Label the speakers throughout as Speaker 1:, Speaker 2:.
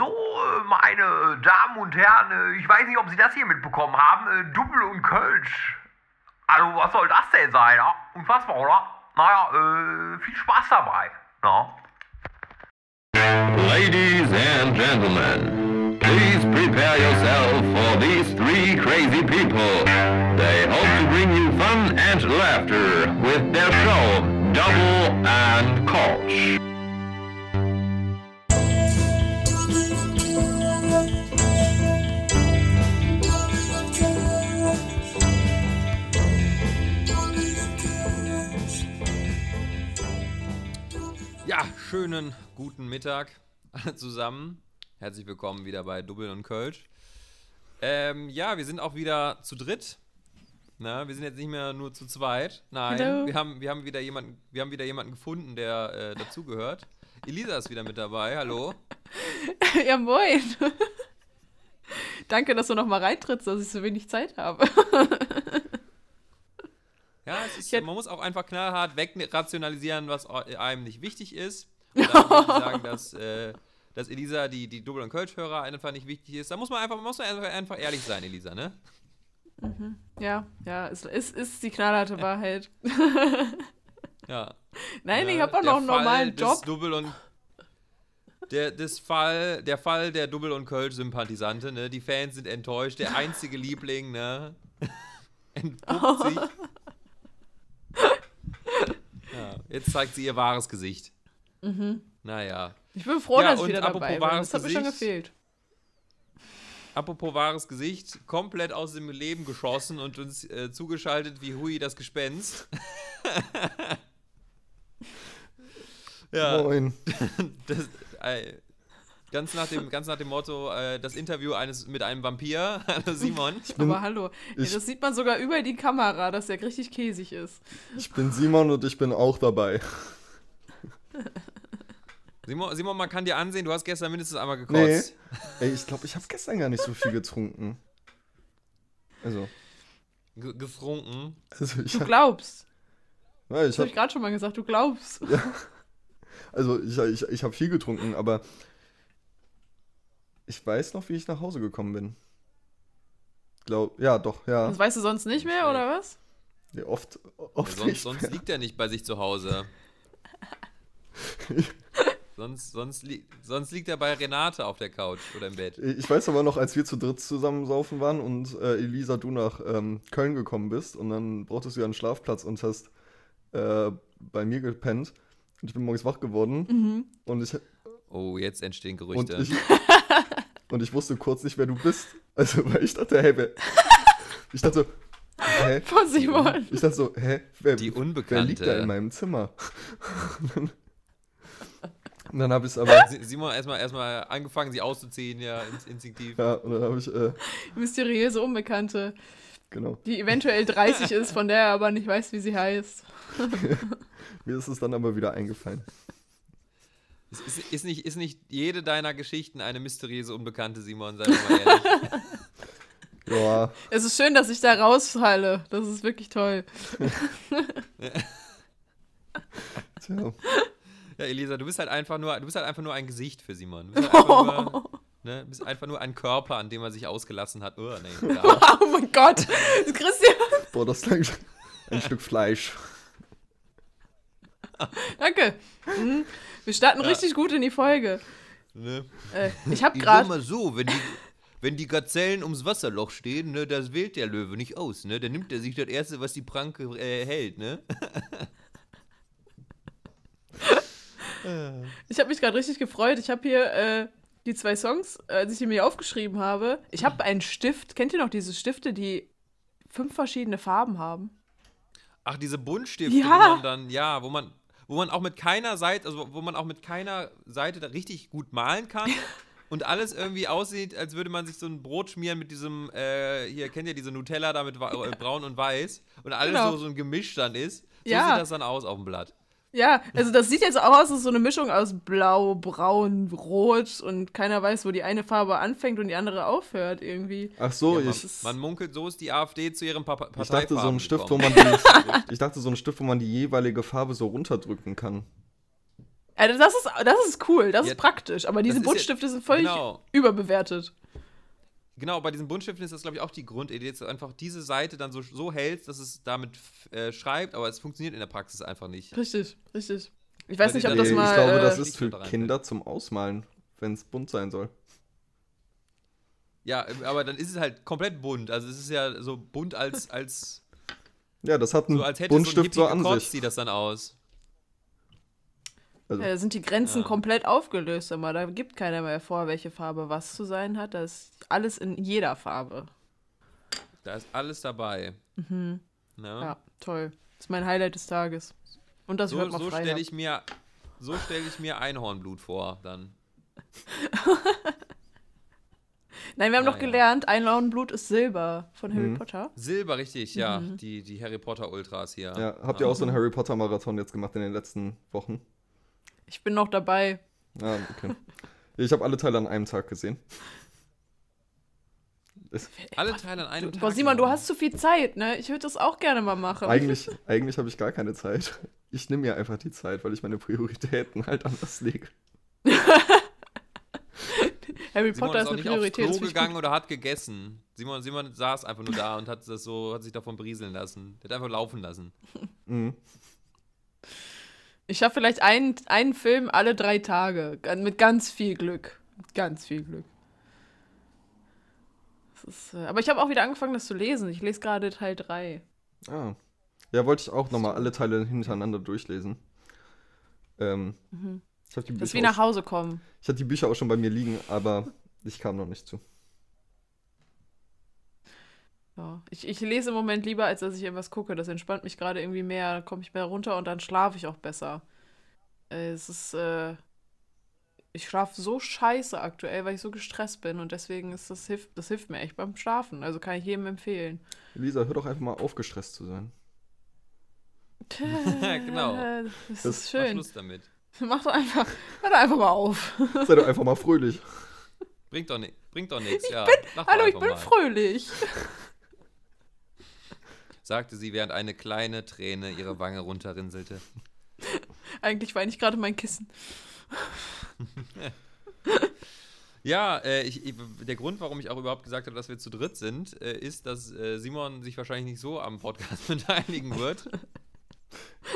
Speaker 1: So, meine Damen und Herren, äh, ich weiß nicht, ob Sie das hier mitbekommen haben. Äh, Double und Kölsch. Also, was soll das denn sein? Unfassbar, oder? Naja, äh, viel Spaß dabei. Ja.
Speaker 2: Ladies and gentlemen, please prepare yourself for these three crazy people. They hope to bring you fun and laughter with their show, Double and Colch.
Speaker 3: Schönen guten Mittag alle zusammen. Herzlich willkommen wieder bei Double und Kölsch. Ähm, ja, wir sind auch wieder zu dritt. Na, wir sind jetzt nicht mehr nur zu zweit. Nein, wir haben, wir haben wieder jemanden, wir haben wieder jemanden gefunden, der äh, dazugehört. Elisa ist wieder mit dabei. Hallo.
Speaker 4: Ja, moin. Danke, dass du noch mal reintrittst, dass ich so wenig Zeit habe.
Speaker 3: Ja, es ist, man muss auch einfach knallhart wegrationalisieren, was einem nicht wichtig ist. Da würde ich sagen, dass, äh, dass Elisa, die, die Double- und Kölsch-Hörer, einfach nicht wichtig ist. Da muss man einfach, man muss man einfach, einfach ehrlich sein, Elisa, ne?
Speaker 4: Ja, ja, es ist, ist die knallharte Wahrheit.
Speaker 3: Ja.
Speaker 4: Nein,
Speaker 3: Ja,
Speaker 4: ich habe auch noch einen
Speaker 3: Fall
Speaker 4: normalen
Speaker 3: des
Speaker 4: Job.
Speaker 3: Double und der, des Fall, der Fall der Double- und Kölsch-Sympathisante, ne? Die Fans sind enttäuscht. Der einzige Liebling, ne? Entpuppt sich. Ja, jetzt zeigt sie ihr wahres Gesicht. Naja.
Speaker 4: Ich bin froh,
Speaker 3: Ja,
Speaker 4: dass ich wieder
Speaker 3: apropos
Speaker 4: dabei bin. Das hat mir schon
Speaker 3: Gesicht.
Speaker 4: gefehlt.
Speaker 3: Apropos wahres Gesicht, komplett aus dem Leben geschossen und uns äh, zugeschaltet wie Hui das Gespenst. ja,
Speaker 5: Moin.
Speaker 3: das, äh, ganz, nach dem, ganz nach dem Motto, äh, das Interview eines mit einem Vampir. Hallo Simon.
Speaker 4: Aber hallo. Ja, das sieht man sogar über die Kamera, dass der richtig käsig ist.
Speaker 5: Ich bin Simon und ich bin auch dabei.
Speaker 3: Simon, Simon, man kann dir ansehen, du hast gestern mindestens einmal
Speaker 5: Nee.
Speaker 3: gekotzt.
Speaker 5: Ey, ich glaube, ich habe gestern gar nicht so viel getrunken. Also,
Speaker 3: Ge- Getrunken.
Speaker 5: also ich,
Speaker 4: Du glaubst.
Speaker 5: ja, ich
Speaker 4: Das habe ich
Speaker 5: habe
Speaker 4: gerade schon mal gesagt, du glaubst.
Speaker 5: also ich, ich, ich hab viel getrunken, aber ich weiß noch, wie ich nach Hause gekommen bin. Glaub, ja, doch, ja.
Speaker 4: Das weißt du sonst nicht mehr, oder was?
Speaker 5: ja oft oft
Speaker 3: Sonst,
Speaker 5: nicht
Speaker 3: sonst
Speaker 5: mehr.
Speaker 3: liegt er nicht bei sich zu Hause. sonst, sonst, li sonst liegt er bei Renate auf der Couch oder im Bett.
Speaker 5: Ich weiß aber noch, als wir zu dritt zusammen saufen waren und äh, Elisa, du nach ähm, Köln gekommen bist und dann brauchtest du ja einen Schlafplatz und hast äh, bei mir gepennt. Und ich bin morgens wach geworden
Speaker 4: Mhm.
Speaker 5: und ich,
Speaker 3: Oh, jetzt entstehen
Speaker 5: und,
Speaker 3: Gerüchte.
Speaker 5: ich, und ich wusste kurz nicht, wer du bist. Also, weil ich dachte, hey, wer. Ich dachte so, hä?
Speaker 4: Von Simon.
Speaker 5: Ich dachte so, hä? Wer,
Speaker 3: Die
Speaker 5: wer
Speaker 3: Unbekannte.
Speaker 5: liegt da in meinem Zimmer? Und dann habe ich aber.
Speaker 3: Si- Simon erstmal erstmal angefangen, sie auszuziehen, ja, ins- instinktiv.
Speaker 5: Ja, und dann habe ich, äh,
Speaker 4: Mysteriöse Unbekannte,
Speaker 5: genau.
Speaker 4: die eventuell 30 ist, von der er aber nicht weiß, wie sie heißt.
Speaker 5: Mir ist es dann aber wieder eingefallen.
Speaker 3: Ist, ist, ist, nicht, ist nicht jede deiner Geschichten eine mysteriöse Unbekannte, Simon, sei mal ehrlich.
Speaker 5: Ja,
Speaker 4: Es ist schön, dass ich da rausfalle. Das ist wirklich toll.
Speaker 5: tja.
Speaker 3: Ja, Elisa, du bist halt einfach nur, du bist halt einfach nur ein Gesicht für Simon. Du bist, halt einfach nur, ne, bist einfach nur ein Körper, an dem er sich ausgelassen hat. Oh, nee.
Speaker 4: Oh mein Gott. Christian,
Speaker 5: Boah, das klang ein Stück Fleisch.
Speaker 4: danke. Mhm. Wir starten richtig gut in die Folge.
Speaker 3: ne?
Speaker 4: Äh, ich habe gerade.
Speaker 3: mal so, wenn die, wenn die Gazellen ums Wasserloch stehen, ne, das wählt der Löwe nicht aus, ne? Dann nimmt er sich das Erste, was die Pranke äh, hält, ne?
Speaker 4: Ich habe mich gerade richtig gefreut. Ich habe hier äh, die zwei Songs, äh, als ich die mir aufgeschrieben habe. Ich habe einen Stift. Kennt ihr noch diese Stifte, die fünf verschiedene Farben haben?
Speaker 3: Ach, diese Buntstifte,
Speaker 4: Ja.
Speaker 3: wo man dann, ja, wo man, wo man auch mit keiner Seite, also wo man auch mit keiner Seite da richtig gut malen kann. Und alles irgendwie aussieht, als würde man sich so ein Brot schmieren mit diesem, äh, hier kennt ihr diese Nutella da mit äh, braun und weiß. Und alles
Speaker 4: Genau.
Speaker 3: so, so ein Gemisch dann ist. So
Speaker 4: Ja.
Speaker 3: sieht das dann aus auf dem Blatt.
Speaker 4: Ja, also das sieht jetzt auch aus, als so eine Mischung aus Blau, Braun, Rot und keiner weiß, wo die eine Farbe anfängt und die andere aufhört irgendwie.
Speaker 5: Ach so,
Speaker 3: Ja, man,
Speaker 5: ich,
Speaker 3: man munkelt, so ist die AfD zu ihrem pa
Speaker 5: ich dachte so ein Stift, wo man die, ich dachte so ein Stift, wo man die jeweilige Farbe so runterdrücken kann.
Speaker 4: Also das ist, das ist cool, das
Speaker 3: Ja,
Speaker 4: ist praktisch, aber diese
Speaker 3: ist ja-
Speaker 4: Buntstifte sind völlig
Speaker 3: Genau.
Speaker 4: überbewertet.
Speaker 3: Genau, bei diesen Buntstiften ist das, glaube ich, auch die Grundidee, dass du einfach diese Seite dann so, so hältst, dass es damit äh, schreibt, aber es funktioniert in der Praxis einfach nicht.
Speaker 4: Richtig, richtig. Ich weiß
Speaker 3: Weil
Speaker 4: nicht, ob das mal.
Speaker 5: ich glaube,
Speaker 4: äh,
Speaker 5: das ist für. Kinder zum Ausmalen, wenn es bunt sein soll.
Speaker 3: Ja, ähm, aber dann ist es halt komplett bunt. Also es ist ja so bunt als, als,
Speaker 5: Ja, das hat ein
Speaker 3: so als hätte so ein
Speaker 5: Buntstift so an
Speaker 3: gekotzt,
Speaker 5: sich.
Speaker 3: sieht das dann aus.
Speaker 5: Also,
Speaker 4: äh, sind die Grenzen
Speaker 3: Ja.
Speaker 4: komplett aufgelöst, aber da gibt keiner mehr vor, welche Farbe was zu sein hat. Da ist alles in jeder Farbe.
Speaker 3: Da ist alles dabei. Ne?
Speaker 4: Ja, toll. Das ist mein Highlight des Tages. Und das
Speaker 3: So,
Speaker 4: hört mal
Speaker 3: so
Speaker 4: frei.
Speaker 3: stelle
Speaker 4: ab.
Speaker 3: ich mir, so stelle ich mir Einhornblut vor, dann.
Speaker 4: Nein, wir haben
Speaker 3: Ah,
Speaker 4: doch
Speaker 3: ja.
Speaker 4: gelernt, Einlauenblut ist Silber von Harry
Speaker 5: Mhm.
Speaker 4: Potter.
Speaker 3: Silber, richtig, ja.
Speaker 4: Mhm.
Speaker 3: Die, die Harry Potter Ultras hier.
Speaker 5: ja, habt ihr auch so einen Harry Potter Marathon jetzt gemacht in den letzten Wochen?
Speaker 4: Ich bin noch dabei.
Speaker 5: Ah, okay. Ich habe alle Teile an einem Tag gesehen. Es,
Speaker 3: Alle Teile an einem Tag.
Speaker 4: Boah, Simon, du hast zu viel Zeit, ne? Ich würde das auch gerne mal machen.
Speaker 5: eigentlich eigentlich habe ich gar keine Zeit. Ich nehme mir einfach die Zeit, weil ich meine Prioritäten halt anders lege.
Speaker 4: Harry
Speaker 3: Simon
Speaker 4: Potter
Speaker 3: ist
Speaker 4: ist
Speaker 3: auch
Speaker 4: eine
Speaker 3: aufs
Speaker 4: Priorität.
Speaker 3: Klo
Speaker 4: find ich
Speaker 3: gegangen oder hat gegessen. Simon, Simon saß einfach nur da und hat das so, hat sich davon berieseln lassen. Der hat einfach laufen lassen.
Speaker 5: Mhm.
Speaker 4: Ich schaffe vielleicht einen, einen Film alle drei Tage. Mit ganz viel Glück. Mit ganz viel Glück. Ist, äh, aber ich habe auch wieder angefangen, das zu lesen. Ich lese gerade Teil 3.
Speaker 5: Ah. Ja, wollte ich auch nochmal alle Teile hintereinander durchlesen. Ähm, ich habe die,
Speaker 4: Mhm. Das ist wie
Speaker 5: Bücher
Speaker 4: nach
Speaker 5: auch-
Speaker 4: Hause kommen.
Speaker 5: ich hatte die Bücher auch schon bei mir liegen, aber ich kam noch nicht zu.
Speaker 4: Ja. Ich, ich lese im Moment lieber, als dass ich irgendwas gucke. Das entspannt mich gerade irgendwie mehr. Da komme ich mehr runter und dann schlafe ich auch besser. Äh, Es ist. Äh, ich schlafe so scheiße aktuell, weil ich so gestresst bin und deswegen ist das hilft, das hilft mir echt beim Schlafen. Also kann ich jedem empfehlen.
Speaker 5: Elisa, hör doch einfach mal auf, gestresst zu sein.
Speaker 3: Genau.
Speaker 4: Das,
Speaker 5: Das
Speaker 4: ist
Speaker 3: Mach
Speaker 4: schön.
Speaker 3: Schluss damit.
Speaker 4: Mach doch einfach, hör doch einfach mal auf.
Speaker 5: Sei doch einfach mal fröhlich.
Speaker 3: Bringt doch, ni bringt doch nichts, ja. Doch
Speaker 4: Hallo, ich bin
Speaker 3: mal.
Speaker 4: fröhlich.
Speaker 3: Sagte sie, während eine kleine Träne ihre Wange runterrinselte.
Speaker 4: Eigentlich weine ich gerade mein Kissen.
Speaker 3: Ja, äh, ich, ich, der Grund, warum ich auch überhaupt gesagt habe, dass wir zu dritt sind, äh, ist, dass äh, Simon sich wahrscheinlich nicht so am Podcast beteiligen wird.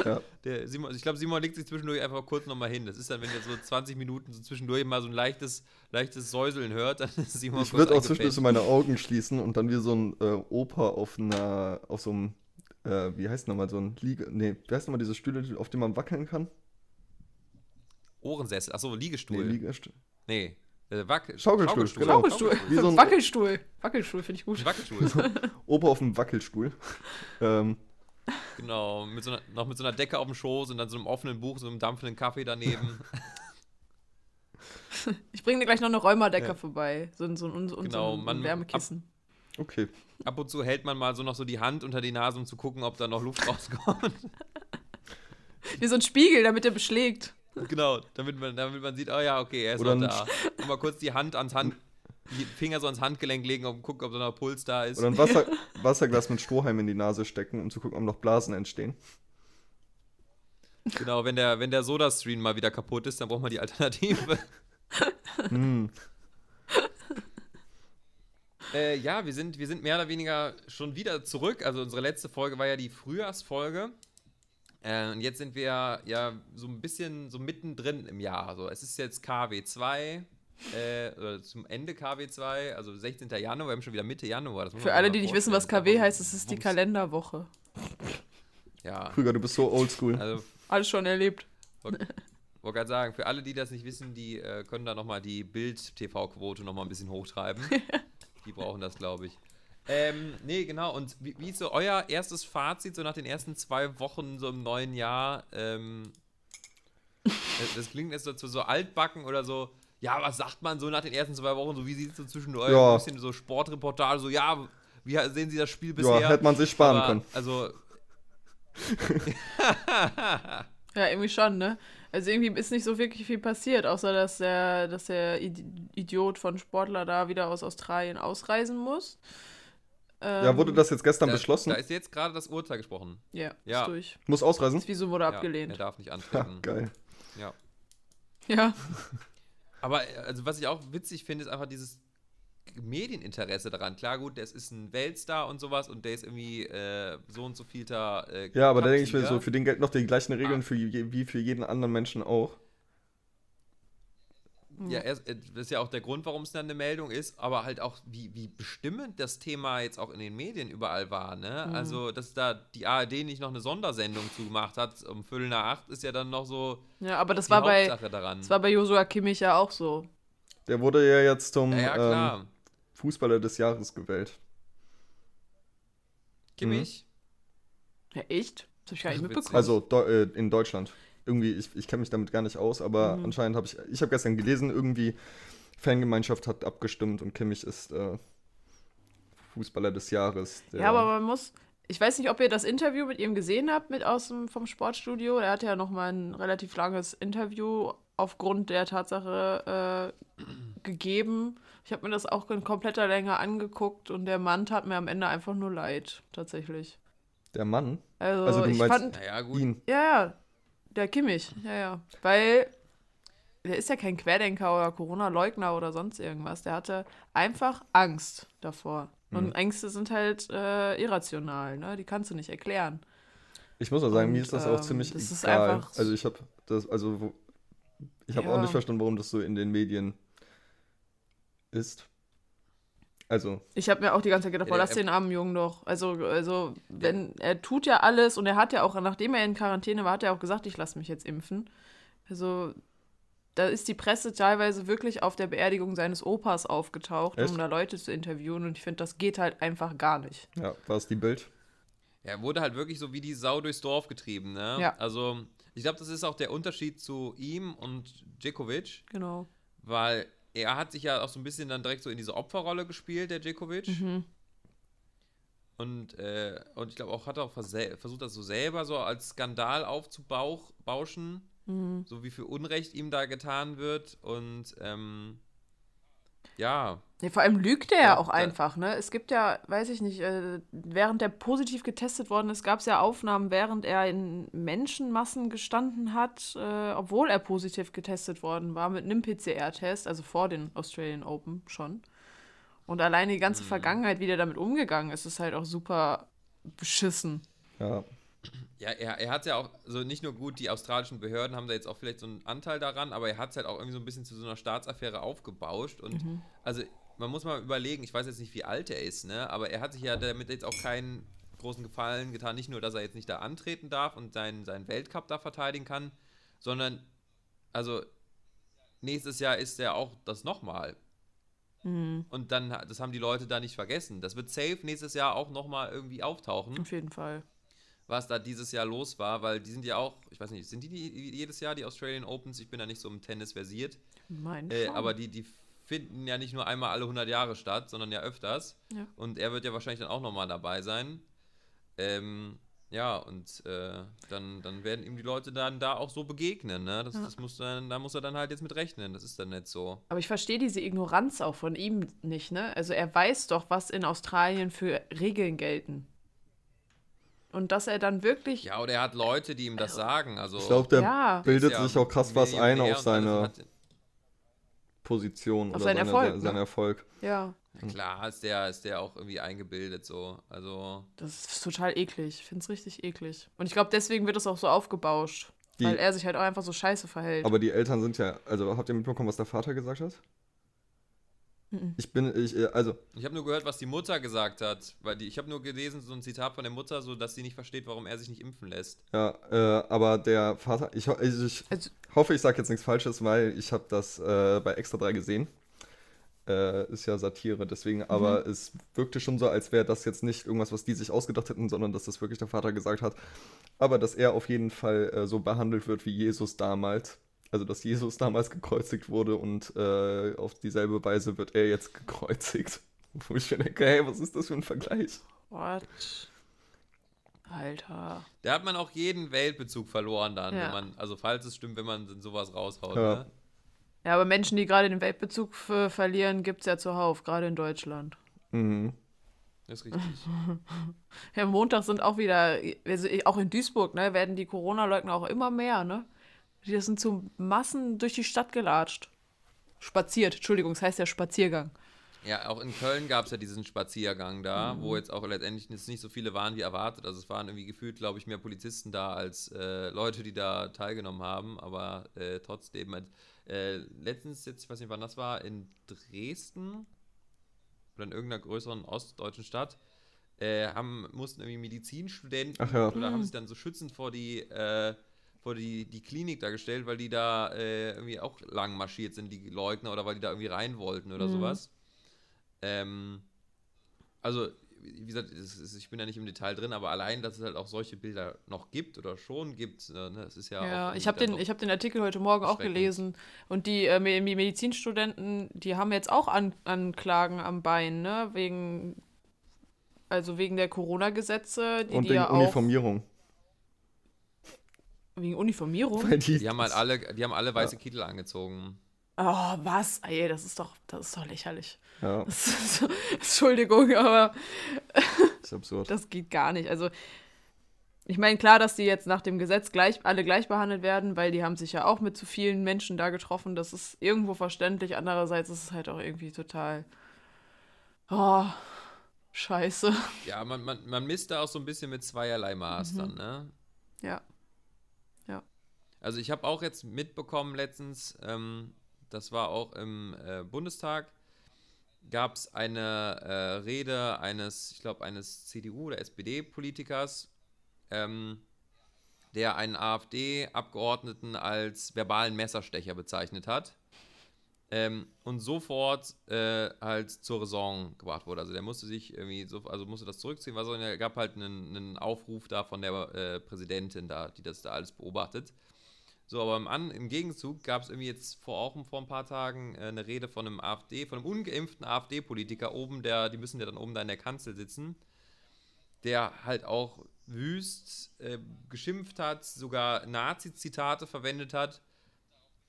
Speaker 5: Ja.
Speaker 3: Der Simon, ich glaube, Simon legt sich zwischendurch einfach kurz nochmal hin. Das ist dann, wenn ihr so 20 Minuten so zwischendurch mal so ein leichtes, leichtes Säuseln hört, dann ist Simon
Speaker 5: Ich würde auch zwischendurch so meine Augen schließen und dann wie so ein äh, Opa auf einer, auf so einem, äh, wie heißt nochmal, so ein Liege, nee, wie heißt nochmal diese Stühle, auf denen man wackeln kann?
Speaker 3: Ohrensessel, achso,
Speaker 5: Nee,
Speaker 3: Liegestuhl.
Speaker 5: Liegestuhl.
Speaker 3: Nee, äh, Wac
Speaker 5: Schaukelstuhl, genau.
Speaker 4: Wackelstuhl.
Speaker 5: Wie so ein-
Speaker 4: Wackelstuhl. Wackelstuhl finde ich gut.
Speaker 3: Wackelstuhl.
Speaker 5: Opa auf dem Wackelstuhl. ähm,
Speaker 3: genau, mit so einer, noch mit so einer Decke auf dem Schoß und dann so einem offenen Buch, so einem dampfenden Kaffee daneben.
Speaker 4: Ich bringe dir gleich noch eine Rheumadecke
Speaker 3: Ja.
Speaker 4: vorbei. So, ein- so, ein- so,
Speaker 3: Genau,
Speaker 4: so ein
Speaker 3: man-
Speaker 4: Wärmekissen.
Speaker 5: okay.
Speaker 3: Ab und zu hält man mal so noch so die Hand unter die Nase, um zu gucken, ob da noch Luft rauskommt.
Speaker 4: Wie so ein Spiegel, damit er beschlägt.
Speaker 3: genau, damit man, damit man sieht, oh ja, okay, er ist
Speaker 5: Oder
Speaker 3: noch da. Und mal kurz die Hand ans Hand, die Finger so ans Handgelenk legen, um zu gucken, ob da noch Puls da ist.
Speaker 5: Oder ein Wasser, Wasserglas mit Strohhalm in die Nase stecken, um zu gucken, ob noch Blasen entstehen.
Speaker 3: Genau, wenn der, wenn der Soda-Stream mal wieder kaputt ist, dann braucht man die Alternative.
Speaker 5: Hm.
Speaker 3: Äh, ja, wir sind, wir sind mehr oder weniger schon wieder zurück. Also unsere letzte Folge war ja die Frühjahrsfolge. Äh, und jetzt sind wir ja so ein bisschen so mittendrin im Jahr. Also es ist jetzt KW2, äh, oder zum Ende KW2, also 16. Januar, wir haben schon wieder Mitte Januar.
Speaker 4: Für alle, die nicht wissen, was. KW heißt, es ist die
Speaker 3: Wumms.
Speaker 4: Kalenderwoche.
Speaker 3: Ja,
Speaker 5: Krüger, du bist so oldschool.
Speaker 3: also
Speaker 4: Alles schon erlebt.
Speaker 3: wollte wollt gerade sagen, für alle, die das nicht wissen, die äh, können da nochmal die Bild-TV-Quote nochmal ein bisschen hochtreiben. die brauchen das, glaube ich. Ähm, nee, genau. Und wie, wie ist so euer erstes Fazit so nach den ersten zwei Wochen so im neuen Jahr? Ähm, das, das klingt jetzt so, zu so altbacken oder so. Ja, was sagt man so nach den ersten zwei Wochen? So wie sieht es so zwischen euch?
Speaker 5: Ja.
Speaker 3: Ein bisschen so Sportreportage, so ja, wie sehen Sie das Spiel bisher?
Speaker 5: Ja, hätte man sich sparen
Speaker 3: Aber,
Speaker 5: können.
Speaker 3: Also,
Speaker 4: Ja, irgendwie schon, ne? Also irgendwie ist nicht so wirklich viel passiert, außer dass der, dass der Idi- Idiot von Sportler da wieder aus Australien ausreisen muss.
Speaker 5: Ja,
Speaker 4: Ähm,
Speaker 5: wurde das jetzt gestern
Speaker 3: da,
Speaker 5: beschlossen?
Speaker 3: da ist jetzt gerade das Urteil gesprochen.
Speaker 4: Ja,
Speaker 3: Ja.
Speaker 4: ist durch.
Speaker 5: Muss ausreisen?
Speaker 4: Das Visum wurde
Speaker 3: Ja,
Speaker 4: abgelehnt.
Speaker 3: er darf nicht
Speaker 5: Ha,
Speaker 3: antreten.
Speaker 5: geil.
Speaker 3: Ja.
Speaker 4: Ja.
Speaker 3: Aber äh, also was ich auch witzig finde, ist einfach dieses Medieninteresse daran. Klar, gut, das ist ein Weltstar und sowas und der ist irgendwie äh, so und so vielter. Äh,
Speaker 5: Ja, aber da denke ich mir so, für den gelten noch die gleichen Regeln
Speaker 3: Ah.
Speaker 5: für je, wie für jeden anderen Menschen auch.
Speaker 3: Ja, erst, äh, das ist ja auch der Grund, warum es dann eine Meldung ist, aber halt auch, wie, wie bestimmend das Thema jetzt auch in den Medien überall war, ne?
Speaker 4: Mhm.
Speaker 3: Also, dass da die ARD nicht noch eine Sondersendung zugemacht hat, um Viertel nach acht, ist ja dann noch so
Speaker 4: Ja, aber das
Speaker 3: die
Speaker 4: war bei,
Speaker 3: Hauptsache daran.
Speaker 4: das war bei Josua Kimmich ja auch so.
Speaker 5: Der wurde ja jetzt zum
Speaker 3: ja, ja,
Speaker 5: ähm. Fußballer des Jahres gewählt.
Speaker 3: Kimmich?
Speaker 4: Ja, echt? Das hab ich gar nicht
Speaker 3: witzig.
Speaker 4: mitbekommen.
Speaker 5: Also äh, in Deutschland. Irgendwie, ich, ich kenne mich damit gar nicht aus, aber
Speaker 4: Mhm.
Speaker 5: anscheinend habe ich, ich habe gestern gelesen, irgendwie Fangemeinschaft hat abgestimmt und Kimmich ist äh, Fußballer des Jahres. Der,
Speaker 4: Ja, aber man muss. Ich weiß nicht, ob ihr das Interview mit ihm gesehen habt, mit aus dem, vom Sportstudio. Er hatte ja noch mal ein relativ langes Interview aufgrund der Tatsache äh, gegeben. Ich habe mir das auch in kompletter Länge angeguckt und der Mann tat mir am Ende einfach nur leid, tatsächlich.
Speaker 5: der Mann,
Speaker 4: Also,
Speaker 5: Also du
Speaker 4: ich
Speaker 5: meinst-
Speaker 4: fand.
Speaker 3: Naja, gut.
Speaker 5: ihn.
Speaker 4: Ja, ja, der Kimmich, ja, ja. Weil der ist ja kein Querdenker oder Corona-Leugner oder sonst irgendwas. Der hatte einfach Angst davor. Und Ängste sind halt äh, irrational, ne? Die kannst du nicht erklären.
Speaker 5: Ich muss auch sagen, mir
Speaker 4: Und,
Speaker 5: ist das auch
Speaker 4: ähm,
Speaker 5: ziemlich
Speaker 4: das ist
Speaker 5: egal.
Speaker 4: einfach-
Speaker 5: also ich habe das, also wo, ich habe
Speaker 4: Ja.
Speaker 5: auch nicht verstanden, warum das so in den Medien ist. Also,
Speaker 4: Ich habe mir auch die ganze Zeit gedacht, boah, lass den armen Jungen doch. Also, also, wenn er tut ja alles und er hat ja auch, nachdem er in Quarantäne war, hat er auch gesagt, ich lasse mich jetzt impfen. Also, da ist die Presse teilweise wirklich auf der Beerdigung seines Opas aufgetaucht,
Speaker 5: Echt?
Speaker 4: um da Leute zu interviewen. Und ich finde, das geht halt einfach gar nicht.
Speaker 5: ja, war es die Bild?
Speaker 3: Er wurde halt wirklich so wie die Sau durchs Dorf getrieben, ne?
Speaker 4: Ja.
Speaker 3: Also, ich glaube, das ist auch der Unterschied zu ihm und Djokovic,
Speaker 4: Genau.
Speaker 3: weil er hat sich ja auch so ein bisschen dann direkt so in diese Opferrolle gespielt, der Djokovic.
Speaker 4: Mhm.
Speaker 3: Und, äh, und ich glaube auch, hat er auch versucht, das so selber so als Skandal aufzubauschen,
Speaker 4: Mhm.
Speaker 3: so wie viel Unrecht ihm da getan wird. Und ähm, ja,
Speaker 4: Ja, vor allem lügt er ja
Speaker 3: Ja,
Speaker 4: auch einfach, ne? Es gibt ja, weiß ich nicht, äh, während der positiv getestet worden ist, gab es ja Aufnahmen, während er in Menschenmassen gestanden hat, äh, obwohl er positiv getestet worden war, mit einem PCR-Test, also vor den Australian Open schon. Und alleine die ganze Vergangenheit, wie der damit umgegangen ist, ist halt auch super beschissen.
Speaker 5: Ja,
Speaker 3: Ja, er, er hat ja auch, also nicht nur gut, die australischen Behörden haben da jetzt auch vielleicht so einen Anteil daran, aber er hat es halt auch irgendwie so ein bisschen zu so einer Staatsaffäre aufgebauscht. Und also, man muss mal überlegen, ich weiß jetzt nicht, wie alt er ist, ne? Aber er hat sich ja damit jetzt auch keinen großen Gefallen getan. Nicht nur, dass er jetzt nicht da antreten darf und seinen, seinen Weltcup da verteidigen kann, sondern, also, nächstes Jahr ist er auch das nochmal. Und dann, das haben die Leute da nicht vergessen. Das wird safe nächstes Jahr auch nochmal irgendwie auftauchen
Speaker 4: Auf jeden Fall.
Speaker 3: Was da dieses Jahr los war, weil die sind ja auch, ich weiß nicht, sind die, die jedes Jahr die Australian Opens? Ich bin da nicht so im Tennis versiert,
Speaker 4: Mein
Speaker 3: äh, aber die, die finden ja nicht nur einmal alle 100 Jahre statt, sondern ja öfters.
Speaker 4: Ja.
Speaker 3: Und er wird ja wahrscheinlich dann auch nochmal dabei sein. Ähm, ja, und äh, dann, dann werden ihm die Leute dann da auch so begegnen, ne? Das, das muss dann, da muss er dann halt jetzt mit rechnen. Das ist dann nicht so.
Speaker 4: Aber ich verstehe diese Ignoranz auch von ihm nicht, ne? Also er weiß doch, was in Australien für Regeln gelten. Und dass er dann wirklich
Speaker 3: Ja, oder er hat Leute, die ihm das sagen. Also,
Speaker 5: ich glaube, der
Speaker 4: Ja.
Speaker 5: bildet
Speaker 3: ja
Speaker 5: sich auch krass was ein auf seine Position
Speaker 4: Auf
Speaker 5: oder
Speaker 4: seinen
Speaker 5: seine,
Speaker 4: Erfolg,
Speaker 5: se-
Speaker 4: ne?
Speaker 5: seinen Erfolg.
Speaker 4: Ja,
Speaker 3: Ja, klar, ist der, ist der auch irgendwie eingebildet so. Also,
Speaker 4: das ist total eklig. Ich finde es richtig eklig. Und ich glaube, deswegen wird es auch so aufgebauscht.
Speaker 5: Die-
Speaker 4: weil er sich halt auch einfach so scheiße verhält.
Speaker 5: Aber die Eltern sind ja, also habt ihr mitbekommen, was der Vater gesagt hat?
Speaker 4: Mhm.
Speaker 5: Ich bin, ich, äh, also,
Speaker 3: Ich habe nur gehört, was die Mutter gesagt hat, weil die, ich habe nur gelesen, so ein Zitat von der Mutter, so dass sie nicht versteht, warum er sich nicht impfen lässt.
Speaker 5: ja, äh, aber der Vater, ich, ich, ich
Speaker 4: Also-
Speaker 5: hoffe, ich sage jetzt nichts Falsches, weil ich habe das äh, bei Extra 3 gesehen. Äh, ist ja Satire, deswegen,
Speaker 4: Mhm.
Speaker 5: aber es wirkte schon so, als wäre das jetzt nicht irgendwas, was die sich ausgedacht hätten, sondern dass das wirklich der Vater gesagt hat. Aber dass er auf jeden Fall äh, so behandelt wird wie Jesus damals. Also, dass Jesus damals gekreuzigt wurde und äh, auf dieselbe Weise wird er jetzt gekreuzigt. Wo ich mir denke, hey, was ist das für ein Vergleich?
Speaker 4: What? Alter.
Speaker 3: Da hat man auch jeden Weltbezug verloren dann,
Speaker 4: Ja.
Speaker 3: wenn man, also falls es stimmt, wenn man sowas raushaut.
Speaker 5: Ja.
Speaker 3: Ne?
Speaker 4: Ja, aber Menschen, die gerade den Weltbezug verlieren, gibt es ja zuhauf, gerade in Deutschland.
Speaker 5: Mhm.
Speaker 3: Das ist richtig.
Speaker 4: Ja, Montag sind auch wieder, also auch in Duisburg, ne, werden die Corona-Leugner auch immer mehr, ne? Die sind zu Massen durch die Stadt gelatscht. Spaziert, Entschuldigung, es heißt ja Spaziergang.
Speaker 3: Ja, auch in Köln gab es ja diesen Spaziergang da, wo jetzt auch letztendlich jetzt nicht so viele waren wie erwartet. Also es waren irgendwie gefühlt, glaube ich, mehr Polizisten da als äh, Leute, die da teilgenommen haben. Aber äh, trotzdem, äh, letztens jetzt, ich weiß nicht, wann das war, in Dresden oder in irgendeiner größeren ostdeutschen Stadt, äh, haben, mussten irgendwie Medizinstudenten
Speaker 5: Ach ja.
Speaker 3: oder haben sich dann so schützend vor die, äh, vor die, die Klinik da gestellt, weil die da äh, irgendwie auch lang marschiert sind, die Leugner, oder weil die da irgendwie rein wollten oder sowas. Ähm, also, wie gesagt, es ist, ich bin da nicht im Detail drin, aber allein, dass es halt auch solche Bilder noch gibt oder schon gibt, äh, ne, das ist ja,
Speaker 4: Ja,
Speaker 3: auch
Speaker 4: ich habe den, ich hab den Artikel heute Morgen auch gelesen. Und die, äh, die Medizinstudenten, die haben jetzt auch An Anklagen am Bein, ne? Wegen, also wegen der Corona-Gesetze, die,
Speaker 5: Und
Speaker 4: die
Speaker 5: wegen
Speaker 4: ja auch. Wegen Uniformierung?
Speaker 5: Weil die,
Speaker 3: Die haben halt alle, die haben alle weiße Kittel angezogen.
Speaker 4: Oh, was? Ey, das ist doch, das ist doch lächerlich.
Speaker 5: ja,
Speaker 4: Das ist, Entschuldigung, aber
Speaker 5: ist absurd.
Speaker 4: das geht gar nicht. Also, ich meine, klar, dass die jetzt nach dem Gesetz gleich, alle gleich behandelt werden, weil die haben sich ja auch mit zu vielen Menschen da getroffen. Das ist irgendwo verständlich. Andererseits ist es halt auch irgendwie total. Oh, scheiße.
Speaker 3: Ja, man, man, man misst da auch so ein bisschen mit zweierlei Maß
Speaker 4: Mhm.
Speaker 3: dann, ne?
Speaker 4: Ja.
Speaker 3: Also ich habe auch jetzt mitbekommen letztens, ähm, das war auch im äh, Bundestag, gab es eine äh, Rede eines, ich glaube, eines CDU- oder SPD-Politikers, ähm, der einen AfD-Abgeordneten als verbalen Messerstecher bezeichnet hat. Ähm, und sofort äh, halt zur Raison gebracht wurde. Also der musste sich irgendwie so, also musste das zurückziehen, was er gab halt einen, einen Aufruf da von der äh, Präsidentin da, die das da alles beobachtet. So, aber im, An im Gegenzug gab es irgendwie jetzt vor auch vor ein paar Tagen äh, eine Rede von einem AfD, von einem ungeimpften AfD-Politiker oben, der, die müssen ja dann oben da in der Kanzel sitzen, der halt auch wüst äh, geschimpft hat, sogar Nazi-Zitate verwendet hat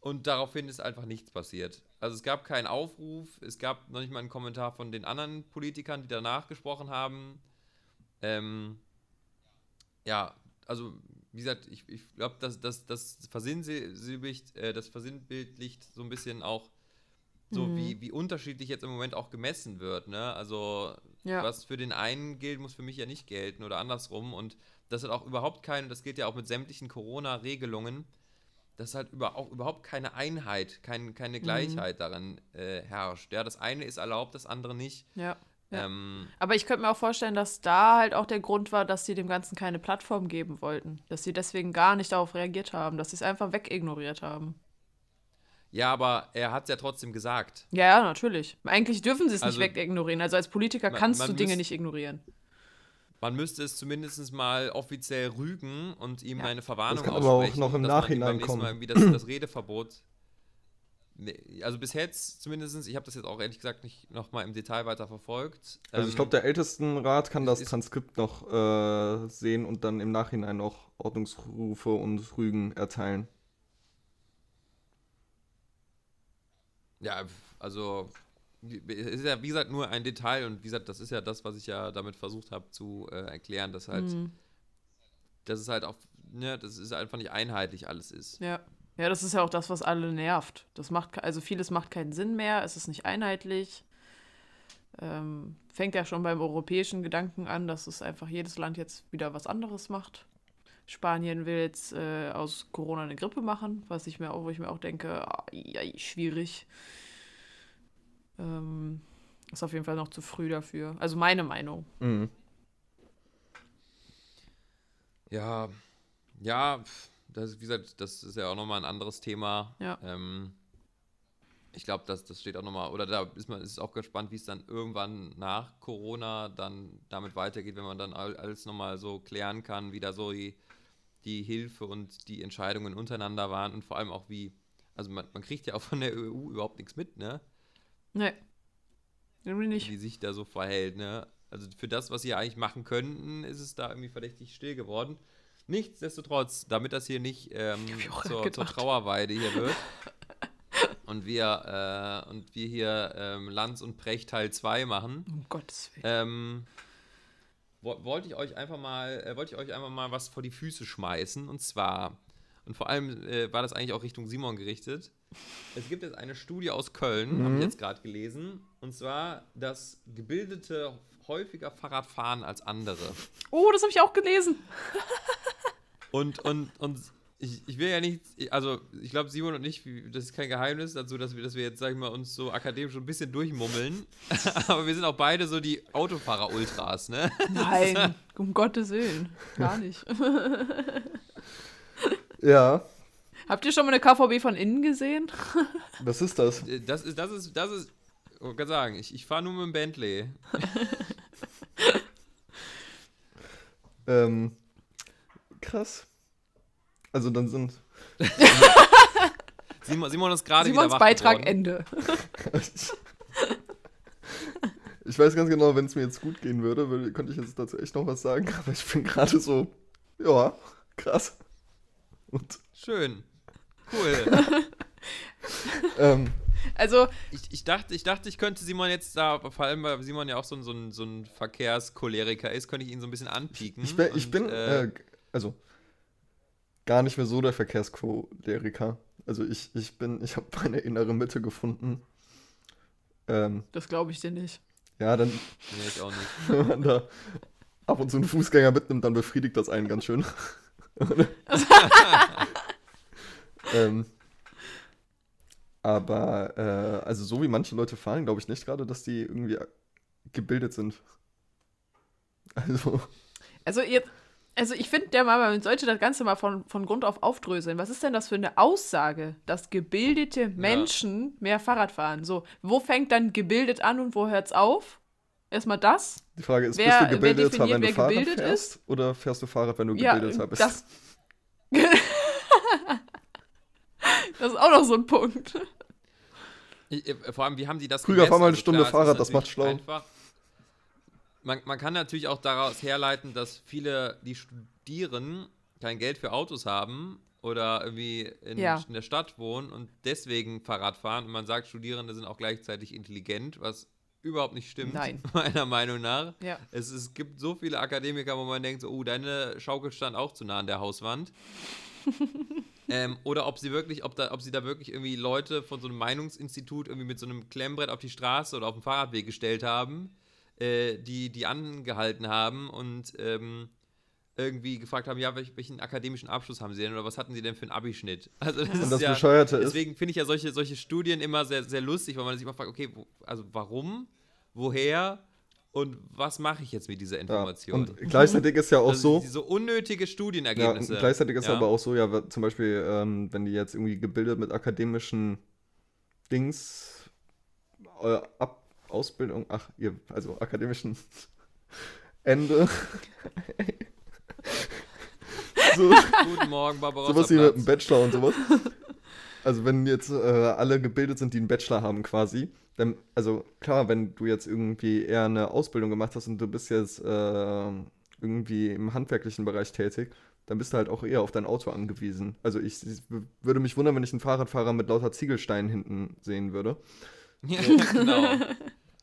Speaker 3: und daraufhin ist einfach nichts passiert. Also es gab keinen Aufruf, es gab noch nicht mal einen Kommentar von den anderen Politikern, die danach gesprochen haben. Ähm, ja, also wie gesagt, ich, ich glaube, dass das, das versinnbildlicht, äh, das versinnbildlicht so ein bisschen auch so,
Speaker 4: Mhm.
Speaker 3: wie, wie unterschiedlich jetzt im Moment auch gemessen wird. Ne? Also
Speaker 4: Ja.
Speaker 3: was für den einen gilt, muss für mich ja nicht gelten oder andersrum. Und das hat auch überhaupt keine, das gilt ja auch mit sämtlichen Corona-Regelungen, dass halt über, auch überhaupt keine Einheit, kein, keine Gleichheit darin äh, herrscht. Ja, das eine ist erlaubt, das andere nicht.
Speaker 4: Ja. Ja.
Speaker 3: Ähm,
Speaker 4: Aber ich könnte mir auch vorstellen, dass da halt auch der Grund war, dass sie dem Ganzen keine Plattform geben wollten. Dass sie deswegen gar nicht darauf reagiert haben, dass sie es einfach wegignoriert haben.
Speaker 3: ja, aber er hat es ja trotzdem gesagt.
Speaker 4: Ja, ja, natürlich. Eigentlich dürfen sie es
Speaker 3: Also-
Speaker 4: nicht wegignorieren. Also als Politiker
Speaker 3: Man-
Speaker 4: kannst
Speaker 3: man
Speaker 4: du Dinge
Speaker 3: müsst-
Speaker 4: nicht ignorieren.
Speaker 3: Man müsste es zumindest mal offiziell rügen und ihm
Speaker 4: Ja.
Speaker 3: eine Verwarnung
Speaker 5: Das kann aber auch
Speaker 3: aussprechen,
Speaker 5: noch im Nachhinein kommen.
Speaker 3: Mal irgendwie das, das Redeverbot. Also bis jetzt zumindest, ich habe das jetzt auch ehrlich gesagt nicht nochmal im Detail weiter verfolgt.
Speaker 5: Also ich
Speaker 3: Ähm,
Speaker 5: glaube, der Ältestenrat kann das
Speaker 3: ist-
Speaker 5: Transkript noch äh, sehen und dann im Nachhinein noch Ordnungsrufe und Rügen erteilen.
Speaker 3: Ja, also es ist ja wie gesagt nur ein Detail und wie gesagt, das ist ja das, was ich ja damit versucht habe zu äh, erklären, dass halt,
Speaker 4: Mhm.
Speaker 3: dass es halt auch, ne, dass es einfach nicht einheitlich alles ist.
Speaker 4: Ja. Ja, das ist ja auch das, was alle nervt. Das macht, also vieles macht keinen Sinn mehr, es ist nicht einheitlich. Ähm, fängt ja schon beim europäischen Gedanken an, dass es einfach jedes Land jetzt wieder was anderes macht. Spanien will jetzt äh, aus Corona eine Grippe machen, was ich mir auch, wo ich mir auch denke, ja, schwierig. Ähm, ist auf jeden Fall noch zu früh dafür. Also meine Meinung.
Speaker 5: Mhm.
Speaker 3: Ja, ja, pf, das, wie gesagt, das ist ja auch nochmal ein anderes Thema.
Speaker 4: Ja.
Speaker 3: Ähm, ich glaube, das, das steht auch nochmal, oder da ist man ist auch gespannt, wie es dann irgendwann nach Corona dann damit weitergeht, wenn man dann all- alles nochmal so klären kann, wie da so die, die Hilfe und die Entscheidungen untereinander waren und vor allem auch wie, also man, man kriegt ja auch von der EU überhaupt nichts mit, ne?
Speaker 4: Nee. Irgendwie nicht.
Speaker 3: wie sich da so verhält, ne? Also für das, was sie eigentlich machen könnten, ist es da irgendwie verdächtig still geworden. Nichtsdestotrotz, damit das hier nicht ähm, zur, zur. Trauerweide hier wird und wir, äh, und wir hier ähm, Lanz und Precht Teil 2 machen,
Speaker 4: Um Gottes Willen.
Speaker 3: ähm, wo, wollte ich euch einfach mal, äh, wollte ich euch einfach mal was vor die Füße schmeißen. Und zwar Und vor allem äh, war das eigentlich auch Richtung Simon gerichtet. Es gibt jetzt eine Studie aus Köln, habe ich jetzt gerade gelesen. Und zwar, dass Gebildete häufiger Fahrrad fahren als andere.
Speaker 4: Oh, das habe ich auch gelesen.
Speaker 3: Und, und, und ich, ich will ja nicht, also ich glaube, Simon und ich, das ist kein Geheimnis dazu, dass wir, dass wir jetzt, sag ich mal, uns so akademisch schon ein bisschen durchmummeln. Aber wir sind auch beide so die Autofahrer-Ultras, ne?
Speaker 4: Nein, um Gottes Willen. Gar nicht.
Speaker 5: Ja,
Speaker 4: Habt ihr schon mal eine KVB von innen gesehen?
Speaker 5: was ist das?
Speaker 3: Das ist, das ist, das ist, ich wollte gerade sagen, ich, ich fahre nur mit dem Bentley.
Speaker 5: Ähm, krass. Also dann sind.
Speaker 3: Simon, Simon ist gerade wieder
Speaker 4: Simons
Speaker 3: wach
Speaker 4: Beitrag
Speaker 3: geworden.
Speaker 4: Ende.
Speaker 5: Ich weiß ganz genau, wenn es mir jetzt gut gehen würde, würde, könnte ich jetzt dazu echt noch was sagen, aber ich bin gerade so, ja, krass. Und
Speaker 3: Schön. Cool.
Speaker 5: ähm,
Speaker 4: Also,
Speaker 3: Ich, ich, dachte, ich dachte, ich könnte Simon jetzt da, vor allem weil Simon ja auch so ein, so ein, so ein Verkehrscholeriker ist, könnte ich ihn so ein bisschen anpieken.
Speaker 5: ich bin, ich
Speaker 3: und,
Speaker 5: bin
Speaker 3: äh,
Speaker 5: äh, also gar nicht mehr so der Verkehrscholeriker. Also ich, ich bin, ich habe meine innere Mitte gefunden. Ähm,
Speaker 4: das glaube ich dir nicht.
Speaker 5: ja, dann,
Speaker 3: nee, ich auch nicht.
Speaker 5: wenn man da ab und zu einen Fußgänger mitnimmt, dann befriedigt das einen ganz schön. ähm, aber, äh, also so wie manche Leute fahren, glaube ich nicht gerade, dass die irgendwie gebildet sind. Also,
Speaker 4: Also, jetzt, also ich finde, der mal, man sollte das Ganze mal von, von Grund auf aufdröseln. Was ist denn das für eine Aussage, dass gebildete Menschen mehr Fahrrad fahren? So, wo fängt dann gebildet an und wo hört's auf? Erstmal das.
Speaker 5: die Frage ist,
Speaker 4: Wer-
Speaker 5: bist du
Speaker 4: definiert,
Speaker 5: wenn du Fahrrad
Speaker 4: gebildet
Speaker 5: fährst? Oder fährst du Fahrrad, wenn du
Speaker 4: Ja,
Speaker 5: gebildeter bist?
Speaker 4: das. das ist auch noch so ein Punkt.
Speaker 3: Äh, vor allem, wie haben die das
Speaker 5: Krüger, fahr mal eine
Speaker 3: Also
Speaker 5: Stunde
Speaker 3: klar, es ist
Speaker 5: Fahrrad, das macht schlau.
Speaker 3: Einfach, man, man kann natürlich auch daraus herleiten, dass viele, die studieren, kein Geld für Autos haben oder irgendwie in,
Speaker 4: Ja.
Speaker 3: in der Stadt wohnen und deswegen Fahrrad fahren. Und man sagt, Studierende sind auch gleichzeitig intelligent, was überhaupt nicht stimmt,
Speaker 4: Nein.
Speaker 3: meiner Meinung nach.
Speaker 4: Ja.
Speaker 3: Es, es gibt so viele Akademiker, wo man denkt, so, oh, deine Schaukel stand auch zu nah an der Hauswand. ähm, oder ob sie wirklich, ob, da, ob sie da wirklich irgendwie Leute von so einem Meinungsinstitut irgendwie mit so einem Klemmbrett auf die Straße oder auf den Fahrradweg gestellt haben, äh, die, die angehalten haben und ähm, irgendwie gefragt haben, ja, welch, welchen akademischen Abschluss haben sie denn oder was hatten sie denn für einen Abischnitt? Also das
Speaker 5: Und
Speaker 3: ist
Speaker 5: das
Speaker 3: ja,
Speaker 5: Bescheuerte ist,
Speaker 3: Deswegen finde ich ja solche, solche Studien immer sehr, sehr lustig, weil man sich immer fragt, okay, wo, also warum, woher und was mache ich jetzt mit dieser
Speaker 5: ja.
Speaker 3: Information?
Speaker 5: Und gleichzeitig ist ja auch
Speaker 3: also
Speaker 5: so,
Speaker 3: Diese unnötige
Speaker 5: ja,
Speaker 3: Studienergebnisse.
Speaker 5: und gleichzeitig ist
Speaker 3: ja.
Speaker 5: aber auch so, ja, zum Beispiel, ähm, wenn die jetzt irgendwie gebildet mit akademischen Dings, äh, Ab Ausbildung, ach, ihr, also akademischen Ende. so,
Speaker 3: Guten Morgen, Barbarossa.
Speaker 5: sowas wie mit einem Bachelor und sowas. Also wenn jetzt äh, alle gebildet sind, die einen Bachelor haben quasi, dann, also klar, wenn du jetzt irgendwie eher eine Ausbildung gemacht hast und du bist jetzt äh, irgendwie im handwerklichen Bereich tätig, dann bist du halt auch eher auf dein Auto angewiesen. Also ich, ich würde mich wundern, wenn ich einen Fahrradfahrer mit lauter Ziegelsteinen hinten sehen würde.
Speaker 3: Ja, genau.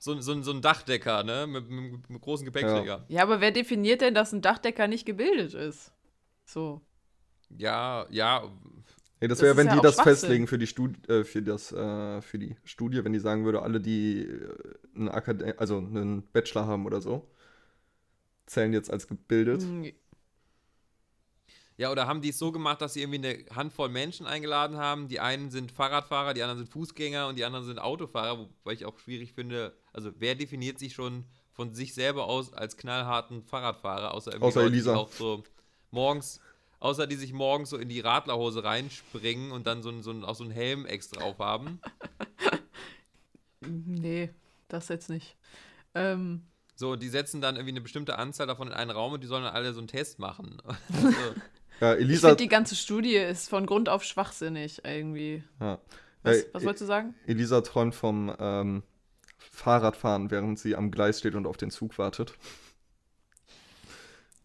Speaker 3: So, so, so ein Dachdecker, ne? Mit, mit, mit großen Gepäckträger.
Speaker 4: Ja, aber wer definiert denn, dass ein Dachdecker nicht gebildet ist? So.
Speaker 3: Ja, ja.
Speaker 5: Hey, das
Speaker 4: Das
Speaker 5: wäre, wenn
Speaker 4: ja
Speaker 5: die das festlegen für die, Stud äh, für, das, äh, für die Studie, wenn die sagen würde, alle, die äh, einen, Akade also einen Bachelor haben oder so, zählen jetzt als gebildet.
Speaker 4: Hm,
Speaker 3: Ja, oder haben die es so gemacht, dass sie irgendwie eine Handvoll Menschen eingeladen haben? Die einen sind Fahrradfahrer, die anderen sind Fußgänger und die anderen sind Autofahrer, wobei ich auch schwierig finde, also wer definiert sich schon von sich selber aus als knallharten Fahrradfahrer, außer irgendwie
Speaker 5: Außer
Speaker 3: Leute,
Speaker 5: Elisa.
Speaker 3: die auch so morgens, außer die sich morgens so in die Radlerhose reinspringen und dann so, ein, so ein, auch so einen Helm extra aufhaben.
Speaker 4: Nee, das jetzt nicht. Ähm,
Speaker 3: So, die setzen dann irgendwie eine bestimmte Anzahl davon in einen Raum und die sollen dann alle so einen Test machen. Also,
Speaker 5: Ja,
Speaker 4: ich
Speaker 5: Elisa.
Speaker 4: finde, die ganze Studie ist von Grund auf schwachsinnig irgendwie.
Speaker 5: ja.
Speaker 4: Was, was wolltest du sagen?
Speaker 5: Elisa träumt vom ähm, Fahrradfahren, während sie am Gleis steht und auf den Zug wartet.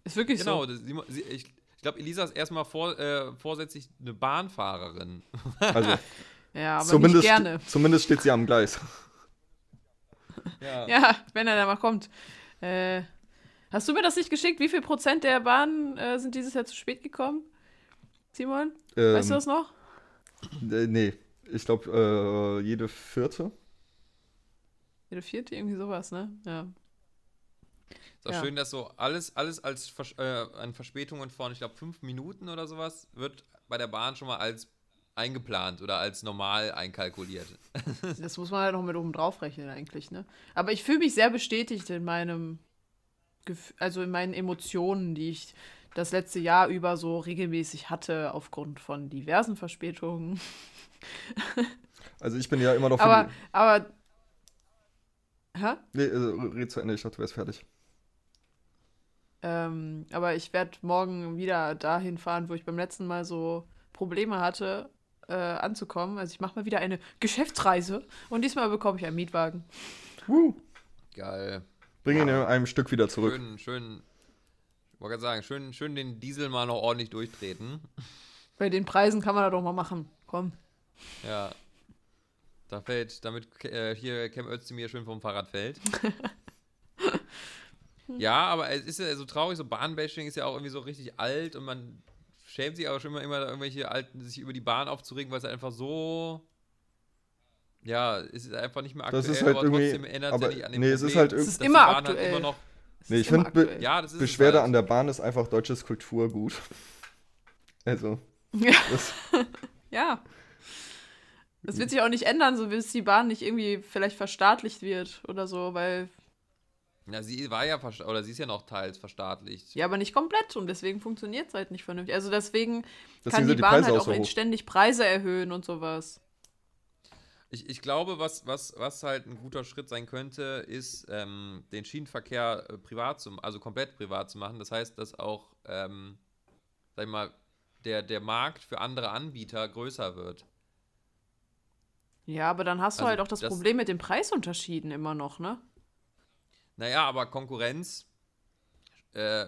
Speaker 4: Ist wirklich
Speaker 3: genau,
Speaker 4: so.
Speaker 3: sie, ich, ich glaube, Elisa ist erstmal vor, äh, vorsätzlich eine Bahnfahrerin.
Speaker 5: Also
Speaker 4: Ja, aber
Speaker 5: zumindest,
Speaker 4: nicht gerne.
Speaker 5: zumindest steht sie am Gleis.
Speaker 3: Ja.
Speaker 4: Ja, wenn er da mal kommt. Äh, hast du mir das nicht geschickt? Wie viel Prozent der Bahnen äh, sind dieses Jahr zu spät gekommen? Simon?
Speaker 5: Ähm,
Speaker 4: Weißt du das noch?
Speaker 5: äh, nee, ich glaube, äh, jede vierte.
Speaker 4: Jede vierte, irgendwie sowas, ne? Ja.
Speaker 3: Ist auch
Speaker 4: Ja.
Speaker 3: schön, dass so alles, alles als Vers äh, an Verspätungen von, ich glaube, fünf Minuten oder sowas, wird bei der Bahn schon mal als eingeplant oder als normal einkalkuliert.
Speaker 4: Das muss man halt noch mit oben drauf rechnen eigentlich, ne? Aber ich fühle mich sehr bestätigt in meinem, Gef also in meinen Emotionen, die ich das letzte Jahr über so regelmäßig hatte, aufgrund von diversen Verspätungen.
Speaker 5: Also ich bin ja immer noch für
Speaker 4: Aber,
Speaker 5: die.
Speaker 4: aber. Hä?
Speaker 5: Nee, äh, red zu Ende, ich dachte, du wärst fertig.
Speaker 4: Ähm, aber ich werde morgen wieder dahin fahren, wo ich beim letzten Mal so Probleme hatte, äh, anzukommen. Also ich mache mal wieder eine Geschäftsreise und diesmal bekomme ich einen Mietwagen.
Speaker 5: Woo.
Speaker 3: Geil.
Speaker 5: Bring ihn in einem Stück wieder zurück.
Speaker 3: Schön, schön. Ich wollte gerade sagen, schön, schön den Diesel mal noch ordentlich durchtreten.
Speaker 4: Bei den Preisen kann man das doch mal machen. Komm.
Speaker 3: Ja. Da fällt, damit äh, hier Cam Özdemir schön vom Fahrrad fällt. ja, aber es ist ja so traurig, so Bahnbashing ist ja auch irgendwie so richtig alt und man schämt sich aber schon immer, immer da irgendwelche Alten, sich über die Bahn aufzuregen, weil es einfach so. Ja, es ist einfach nicht mehr aktuell,
Speaker 5: Das ist halt
Speaker 3: aber
Speaker 5: irgendwie-
Speaker 3: trotzdem ändert
Speaker 5: aber
Speaker 3: es ja nicht an dem
Speaker 5: nee, es ist
Speaker 3: Problem,
Speaker 5: halt
Speaker 4: Es ist
Speaker 3: die
Speaker 4: immer
Speaker 3: Bahn halt
Speaker 4: aktuell.
Speaker 3: immer noch.
Speaker 5: Nee, ich
Speaker 4: immer
Speaker 5: find, be-.
Speaker 3: Ja,
Speaker 5: Beschwerde
Speaker 3: halt.
Speaker 5: an der Bahn ist einfach deutsches Kulturgut. Also,
Speaker 4: Ja.
Speaker 5: das,
Speaker 4: ja. Das wird sich auch nicht ändern, so bis die Bahn nicht irgendwie vielleicht verstaatlicht wird oder so, weil.
Speaker 3: Ja, sie war ja oder sie ist ja noch teils verstaatlicht.
Speaker 4: Ja, aber nicht komplett und deswegen funktioniert es halt nicht vernünftig. Also deswegen
Speaker 5: Deswegen
Speaker 4: kann die
Speaker 5: die
Speaker 4: Bahn
Speaker 5: Preise
Speaker 4: halt
Speaker 5: auch
Speaker 4: auch ständig Preise erhöhen und sowas.
Speaker 3: Ich, ich glaube, was, was, was halt ein guter Schritt sein könnte, ist, ähm, den Schienenverkehr äh, privat zu, also komplett privat zu machen. Das heißt, dass auch, ähm, sag ich mal, der, der Markt für andere Anbieter größer wird.
Speaker 4: Ja, aber dann hast du
Speaker 3: Also
Speaker 4: halt auch das,
Speaker 3: das-
Speaker 4: Problem mit den Preisunterschieden immer noch, ne?
Speaker 3: Naja, aber Konkurrenz, äh,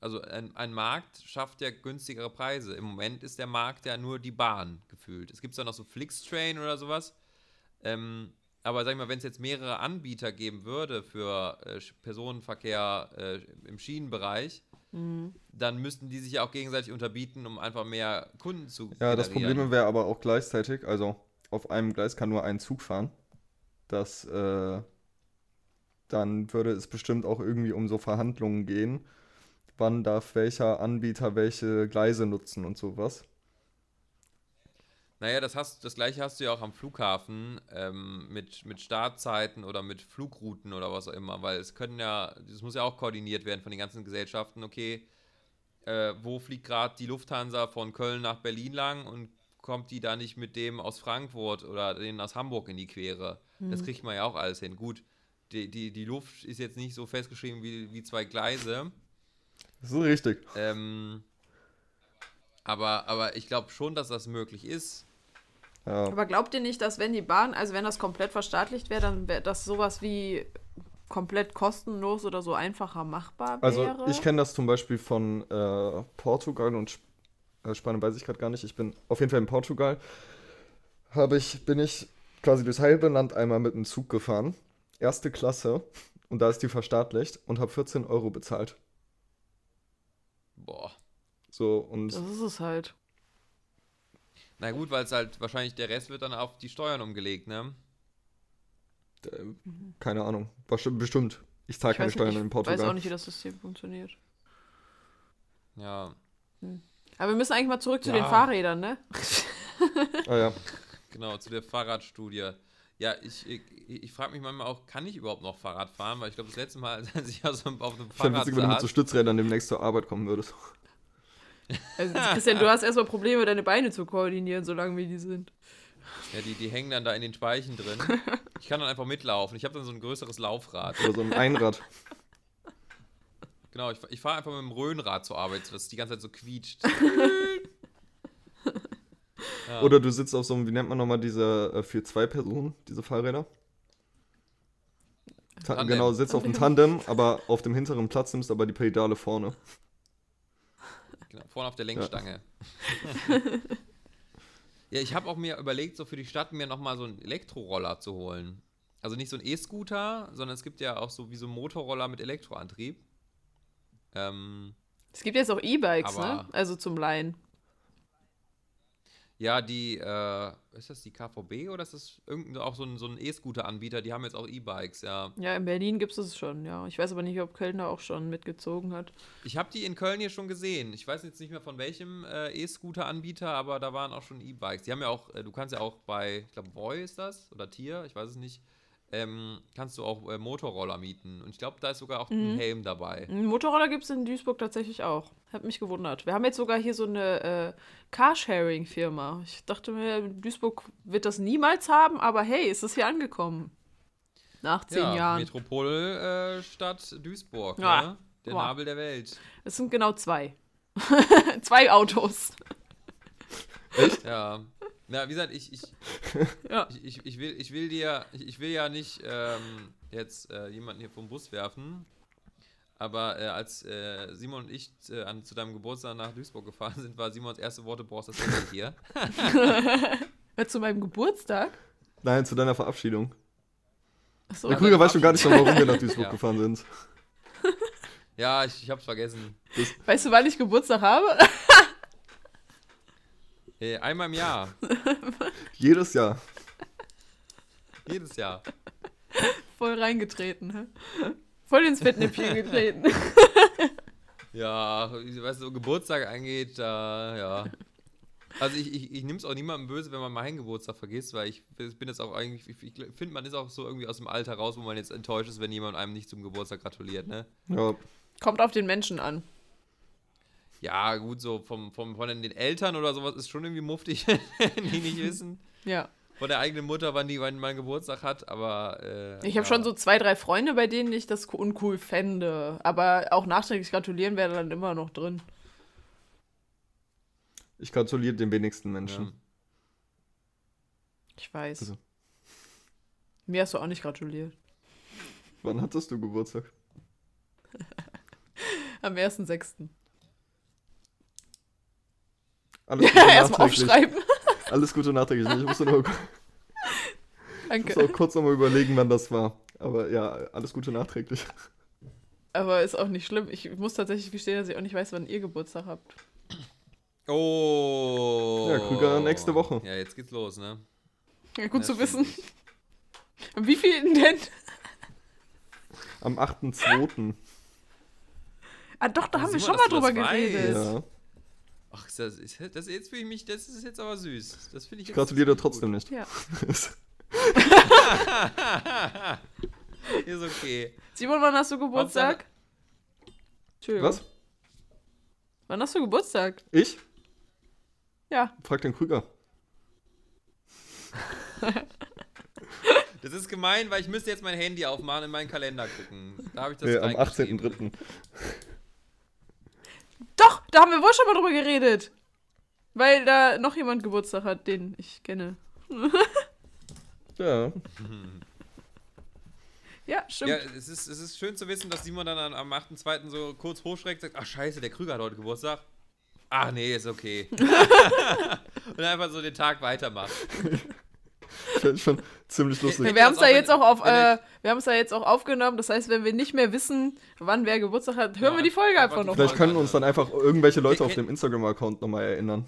Speaker 3: also ein, ein Markt schafft ja günstigere Preise. Im Moment ist der Markt ja nur die Bahn gefühlt. Es gibt zwar noch so Flixtrain oder sowas, ähm, aber sag ich mal, wenn es jetzt mehrere Anbieter geben würde für äh, Personenverkehr äh, im Schienenbereich, dann müssten die sich ja auch gegenseitig unterbieten, um einfach mehr Kunden zu
Speaker 5: ja, das
Speaker 3: generieren.
Speaker 5: Problem wäre aber auch gleichzeitig, also auf einem Gleis kann nur ein Zug fahren. Das, äh, dann würde es bestimmt auch irgendwie um so Verhandlungen gehen. Wann darf welcher Anbieter welche Gleise nutzen und sowas.
Speaker 3: Naja, das, hast, das gleiche hast du ja auch am Flughafen ähm, mit, mit Startzeiten oder mit Flugrouten oder was auch immer, weil es können ja, das muss ja auch koordiniert werden von den ganzen Gesellschaften, okay, äh, wo fliegt gerade die Lufthansa von Köln nach Berlin lang und kommt die da nicht mit dem aus Frankfurt oder den aus Hamburg in die Quere? Das kriegt man ja auch alles hin. Gut, die, die, die Luft ist jetzt nicht so festgeschrieben wie, wie zwei Gleise.
Speaker 5: Das ist richtig.
Speaker 3: Ähm, aber, aber ich glaube schon, dass das möglich ist.
Speaker 5: Ja.
Speaker 4: Aber glaubt ihr nicht, dass wenn die Bahn, also wenn das komplett verstaatlicht wäre, dann wäre das sowas wie komplett kostenlos oder so einfacher machbar
Speaker 5: Also
Speaker 4: wäre?
Speaker 5: ich kenne das zum Beispiel von äh, Portugal und Sp äh, Spanien weiß ich gerade gar nicht. Ich bin auf jeden Fall in Portugal. Habe ich, bin ich quasi durchs halbe Land einmal mit einem Zug gefahren. Erste Klasse. Und da ist die verstaatlicht und habe 14 Euro bezahlt.
Speaker 3: Boah.
Speaker 5: So, und
Speaker 4: Das ist es halt.
Speaker 3: Na gut, weil es halt wahrscheinlich der Rest wird dann auf die Steuern umgelegt, ne?
Speaker 5: äh, keine Ahnung. Bestimmt. Ich zahle
Speaker 4: Ich
Speaker 5: keine Steuern
Speaker 4: nicht,
Speaker 5: in
Speaker 4: ich
Speaker 5: Portugal.
Speaker 4: weiß auch nicht, wie das System funktioniert.
Speaker 3: Ja,
Speaker 4: Aber wir müssen eigentlich mal zurück zu
Speaker 3: Ja.
Speaker 4: den Fahrrädern, ne?
Speaker 5: Ah ja.
Speaker 3: genau, zu der Fahrradstudie. Ja, ich, ich, ich frage mich manchmal auch, kann ich überhaupt noch Fahrrad fahren? Weil ich glaube, das letzte Mal, als ich auf so einem auf einem
Speaker 5: Ich
Speaker 3: Fahrrad
Speaker 5: witzig, wenn du mit so Stützrädern demnächst zur Arbeit kommen würdest.
Speaker 4: Also, Christian, du hast erstmal Probleme, deine Beine zu koordinieren, solange wie die sind.
Speaker 3: ja, die, die hängen dann da in den Speichen drin. Ich kann dann einfach mitlaufen. Ich habe dann so ein größeres Laufrad.
Speaker 5: Oder so ein Einrad.
Speaker 3: Genau, ich, ich fahre einfach mit dem Röhnrad zur Arbeit, sodass es die ganze Zeit so quietscht. Ja.
Speaker 5: Oder du sitzt auf so einem, wie nennt man nochmal diese äh, für zwei Personen, diese Fahrräder? Ta
Speaker 3: Tandem.
Speaker 5: Genau, sitzt auf einem Tandem, aber auf dem hinteren Platz nimmst aber die Pedale vorne.
Speaker 3: Genau, vorne auf der Lenkstange. ja, ich habe auch mir überlegt, so für die Stadt mir nochmal so einen Elektroroller zu holen. Also nicht so ein E-Scooter, sondern es gibt ja auch so wie so Motorroller mit Elektroantrieb. Ähm,
Speaker 4: Es gibt jetzt auch E-Bikes, ne? Also zum Leihen.
Speaker 3: Ja, die, äh, ist das die KVB oder ist das irgendein, auch so ein, so ein E-Scooter-Anbieter? Die haben jetzt auch E-Bikes, ja.
Speaker 4: Ja, in Berlin gibt es es schon, ja. Ich weiß aber nicht, ob Köln da auch schon mitgezogen hat.
Speaker 3: Ich habe die in Köln hier schon gesehen. Ich weiß jetzt nicht mehr von welchem äh, E-Scooter-Anbieter, aber da waren auch schon E-Bikes. Die haben ja auch, äh, du kannst ja auch bei, ich glaube, Boy ist das oder Tier, ich weiß es nicht, ähm, kannst du auch äh, Motorroller mieten. Und ich glaube, da ist sogar auch ein Helm dabei.
Speaker 4: Einen Motorroller gibt es in Duisburg tatsächlich auch. Hat mich gewundert. Wir haben jetzt sogar hier so eine äh, Carsharing-Firma. Ich dachte mir, Duisburg wird das niemals haben, aber hey, ist es hier angekommen. Nach zehn
Speaker 3: ja,
Speaker 4: Jahren.
Speaker 3: Metropolstadt Duisburg,
Speaker 4: Ja.
Speaker 3: ne? Der
Speaker 4: Boah.
Speaker 3: Nabel der Welt.
Speaker 4: Es sind genau zwei. zwei Autos.
Speaker 3: Ja. Na, wie gesagt, ich, ich,
Speaker 4: Ja.
Speaker 3: ich, ich, ich, will, ich will dir, ich, ich will ja nicht ähm, jetzt äh, jemanden hier vom Bus werfen. Aber äh, als äh, Simon und ich äh, an, zu deinem Geburtstag nach Duisburg gefahren sind, war Simons erste Worte, brauchst das Handy hier.
Speaker 4: Äh, Zu meinem Geburtstag?
Speaker 5: Nein, zu deiner Verabschiedung.
Speaker 4: Achso,
Speaker 5: Der Krüger weiß schon gar nicht mehr, warum wir nach Duisburg
Speaker 3: Ja.
Speaker 5: gefahren sind.
Speaker 3: Ja, ich, ich hab's vergessen.
Speaker 4: weißt du, wann ich Geburtstag habe?
Speaker 3: Äh, einmal im Jahr.
Speaker 5: Jedes Jahr.
Speaker 3: Jedes Jahr.
Speaker 4: Voll reingetreten, hä? Voll ins Fettnäpfchen getreten.
Speaker 3: Ja, weißt du, Geburtstag angeht, da, ja. Also ich, ich, ich nehme es auch niemandem böse, wenn man meinen Geburtstag vergisst, weil ich bin jetzt auch eigentlich, ich, ich finde, man ist auch so irgendwie aus dem Alter raus, wo man jetzt enttäuscht ist, wenn jemand einem nicht zum Geburtstag gratuliert, ne?
Speaker 5: Ja,
Speaker 4: Kommt auf den Menschen an.
Speaker 3: Ja, gut, so vom, vom, von den Eltern oder sowas ist schon irgendwie muftig, die nicht wissen.
Speaker 4: Ja.
Speaker 3: Von der eigenen Mutter, wann die wann man Geburtstag hat, aber. Äh,
Speaker 4: Ich habe
Speaker 3: ja.
Speaker 4: schon so zwei, drei Freunde, bei denen ich das uncool fände. Aber auch nachträglich gratulieren wäre dann immer noch drin.
Speaker 5: ich gratuliere den wenigsten Menschen.
Speaker 3: Ja.
Speaker 4: Ich weiß.
Speaker 5: Also.
Speaker 4: Mir hast du auch nicht gratuliert.
Speaker 5: Wann hattest du Geburtstag?
Speaker 4: Am 1.6.
Speaker 5: Alles Gute
Speaker 4: Erstmal
Speaker 5: nachträglich.
Speaker 4: aufschreiben.
Speaker 5: Alles Gute nachträglich. Ich musste nur ich muss
Speaker 4: Danke.
Speaker 5: auch kurz nochmal überlegen, wann das war. Aber ja, alles Gute nachträglich.
Speaker 4: Aber ist auch nicht schlimm. Ich muss tatsächlich gestehen, dass ich auch nicht weiß, wann ihr Geburtstag habt.
Speaker 3: Oh.
Speaker 5: Ja, Krüger nächste Woche.
Speaker 3: Ja, jetzt geht's los, ne?
Speaker 4: Ja, gut
Speaker 3: Ja,
Speaker 4: zu wissen. Wie viel denn?
Speaker 5: Am 8.2.
Speaker 4: Ah, doch, da
Speaker 3: Oh,
Speaker 4: haben wir schon mal drüber
Speaker 3: das
Speaker 4: geredet.
Speaker 5: Ja.
Speaker 3: Ach, das, ist, das jetzt fühle mich, das ist jetzt aber süß. Das finde ich.
Speaker 5: Ich gratuliere trotzdem
Speaker 3: gut.
Speaker 5: nicht.
Speaker 4: Ja.
Speaker 3: ist okay.
Speaker 4: Simon, wann hast du Geburtstag?
Speaker 5: Was?
Speaker 4: Wann hast du Geburtstag?
Speaker 5: Ich?
Speaker 4: Ja.
Speaker 5: Frag den Krüger.
Speaker 3: das ist gemein, weil ich müsste jetzt mein Handy aufmachen und in meinen Kalender gucken. Da habe ich das
Speaker 5: nee, am 18.03.
Speaker 4: Doch, da haben wir wohl schon mal drüber geredet. Weil da noch jemand Geburtstag hat, den ich kenne.
Speaker 5: Ja.
Speaker 4: Ja, stimmt.
Speaker 3: Ja, es ist, es ist schön zu wissen, dass Simon dann am- am 8.2. so kurz hochschreckt und sagt, ach scheiße, der Krüger hat heute Geburtstag. Ach nee, ist okay. und einfach so den Tag weitermacht.
Speaker 5: Fände ich schon ziemlich lustig.
Speaker 4: wir haben es da jetzt auch auf, äh, wir haben es da jetzt auch aufgenommen. Das heißt, wenn wir nicht mehr wissen, wann wer Geburtstag hat, hören
Speaker 3: Ja,
Speaker 4: wir die Folge
Speaker 3: einfach
Speaker 4: einfach
Speaker 3: die
Speaker 4: noch.
Speaker 5: Vielleicht können uns dann einfach irgendwelche Leute auf dem Instagram-Account nochmal erinnern.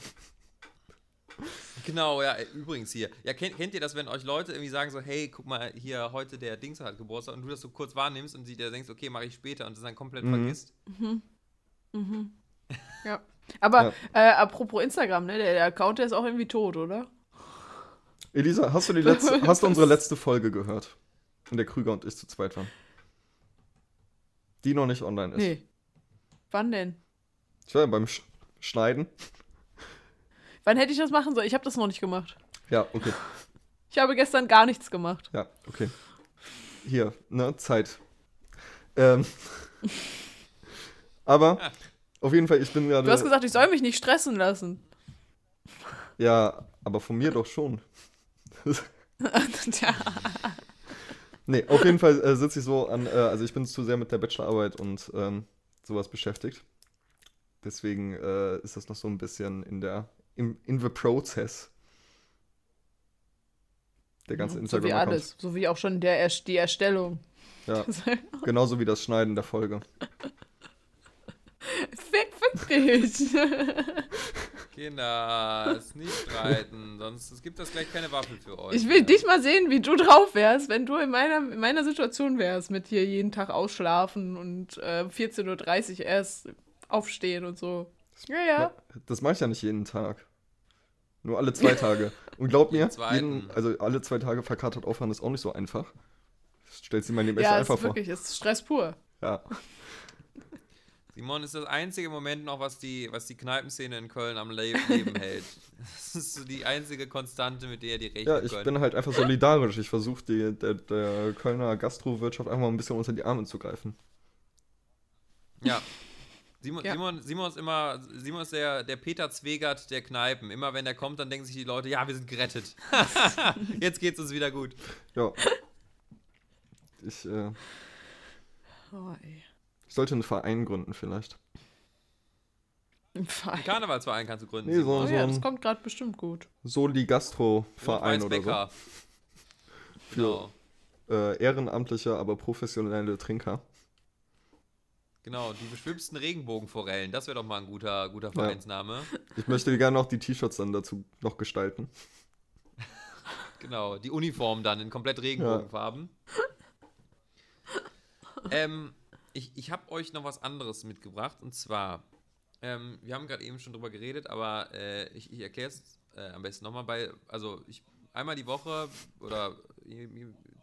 Speaker 3: Genau, ja, übrigens hier. Ja, kennt, kennt ihr das, wenn euch Leute irgendwie sagen so, hey, guck mal, hier, heute der Dings hat Geburtstag und du das so kurz wahrnimmst und sie dir denkst, okay, mache ich später und das dann komplett
Speaker 5: Mhm.
Speaker 3: vergisst?
Speaker 4: Ja. Aber
Speaker 5: Ja.
Speaker 4: Äh, apropos Instagram, ne? Der, der Account, der ist auch irgendwie tot, oder?
Speaker 5: Elisa, hast du, die letzte, hast du unsere letzte Folge gehört? In der Krüger und ich zu zweit waren. Die noch nicht online ist.
Speaker 4: Nee. Wann denn?
Speaker 5: Ich war ja beim Sch Schneiden.
Speaker 4: Wann hätte ich das machen sollen? Ich habe das noch nicht gemacht.
Speaker 5: Ja, okay.
Speaker 4: Ich habe gestern gar nichts gemacht.
Speaker 5: Ja, okay. Hier, ne, Zeit. Ähm. Aber auf jeden Fall, ich bin gerade.
Speaker 4: Du hast gesagt, ich soll mich nicht stressen lassen.
Speaker 5: Ja, aber von mir doch schon.
Speaker 4: Tja.
Speaker 5: Nee, auf jeden Fall äh, sitze ich so an, äh, also ich bin zu sehr mit der Bachelorarbeit und ähm, sowas beschäftigt. Deswegen äh, ist das noch so ein bisschen in der, in, in the process. Der ganze
Speaker 4: so wie alles. So wie auch schon der, die Erstellung.
Speaker 5: Ja, genauso wie das Schneiden der Folge.
Speaker 4: Fick, fick dich.
Speaker 3: Kinders, nicht streiten, sonst es gibt das gleich keine Waffel für euch.
Speaker 4: Ich will dich mal sehen, wie du drauf wärst, wenn du in meiner, in meiner Situation wärst, mit hier jeden Tag ausschlafen und äh, 14.30 Uhr erst aufstehen und so. Ja, ja.
Speaker 5: Das mache ich ja nicht jeden Tag. Nur alle zwei Tage. Und glaub mir,
Speaker 3: Jeden
Speaker 5: also alle zwei Tage verkatert aufhören ist auch nicht so einfach. Stellst dir mal echt
Speaker 4: Ja, es
Speaker 5: einfach
Speaker 4: ist
Speaker 5: vor.
Speaker 4: wirklich, es ist Stress pur.
Speaker 5: Ja.
Speaker 3: Simon ist das einzige Moment noch, was die, was die Kneipenszene in Köln am Le Leben hält. Das ist so die einzige Konstante, mit der die rechnen
Speaker 5: ja, ich
Speaker 3: könnt.
Speaker 5: bin halt einfach solidarisch. Ich versuche der, der Kölner Gastrowirtschaft einfach mal ein bisschen unter die Arme zu greifen.
Speaker 3: Ja. Simon,
Speaker 4: Ja.
Speaker 3: Simon, Simon ist immer, Simon ist der, der Peter Zwegert der Kneipen. Immer wenn er kommt, dann denken sich die Leute, ja, wir sind gerettet. Jetzt geht's uns wieder gut.
Speaker 5: Ja. Ich, äh,
Speaker 4: Oh, ey.
Speaker 5: Ich sollte einen Verein gründen vielleicht.
Speaker 4: Ein Verein.
Speaker 3: Karnevalsverein kannst du gründen.
Speaker 5: Nee, so-
Speaker 4: Oh ja, das kommt gerade bestimmt gut.
Speaker 5: Soli Gastro Verein oder so.
Speaker 3: Becker. Genau.
Speaker 5: Äh, ehrenamtliche, aber professionelle Trinker.
Speaker 3: Genau, die beschwipsten Regenbogenforellen. Das wäre doch mal ein guter, guter Vereinsname.
Speaker 5: Ich möchte gerne noch die T-Shirts dann dazu noch gestalten.
Speaker 3: Genau, die Uniform dann in komplett Regenbogenfarben. ähm, ich ich habe euch noch was anderes mitgebracht und zwar, ähm, wir haben gerade eben schon drüber geredet, aber äh, ich, ich erkläre es äh, am besten nochmal bei, also ich einmal die Woche oder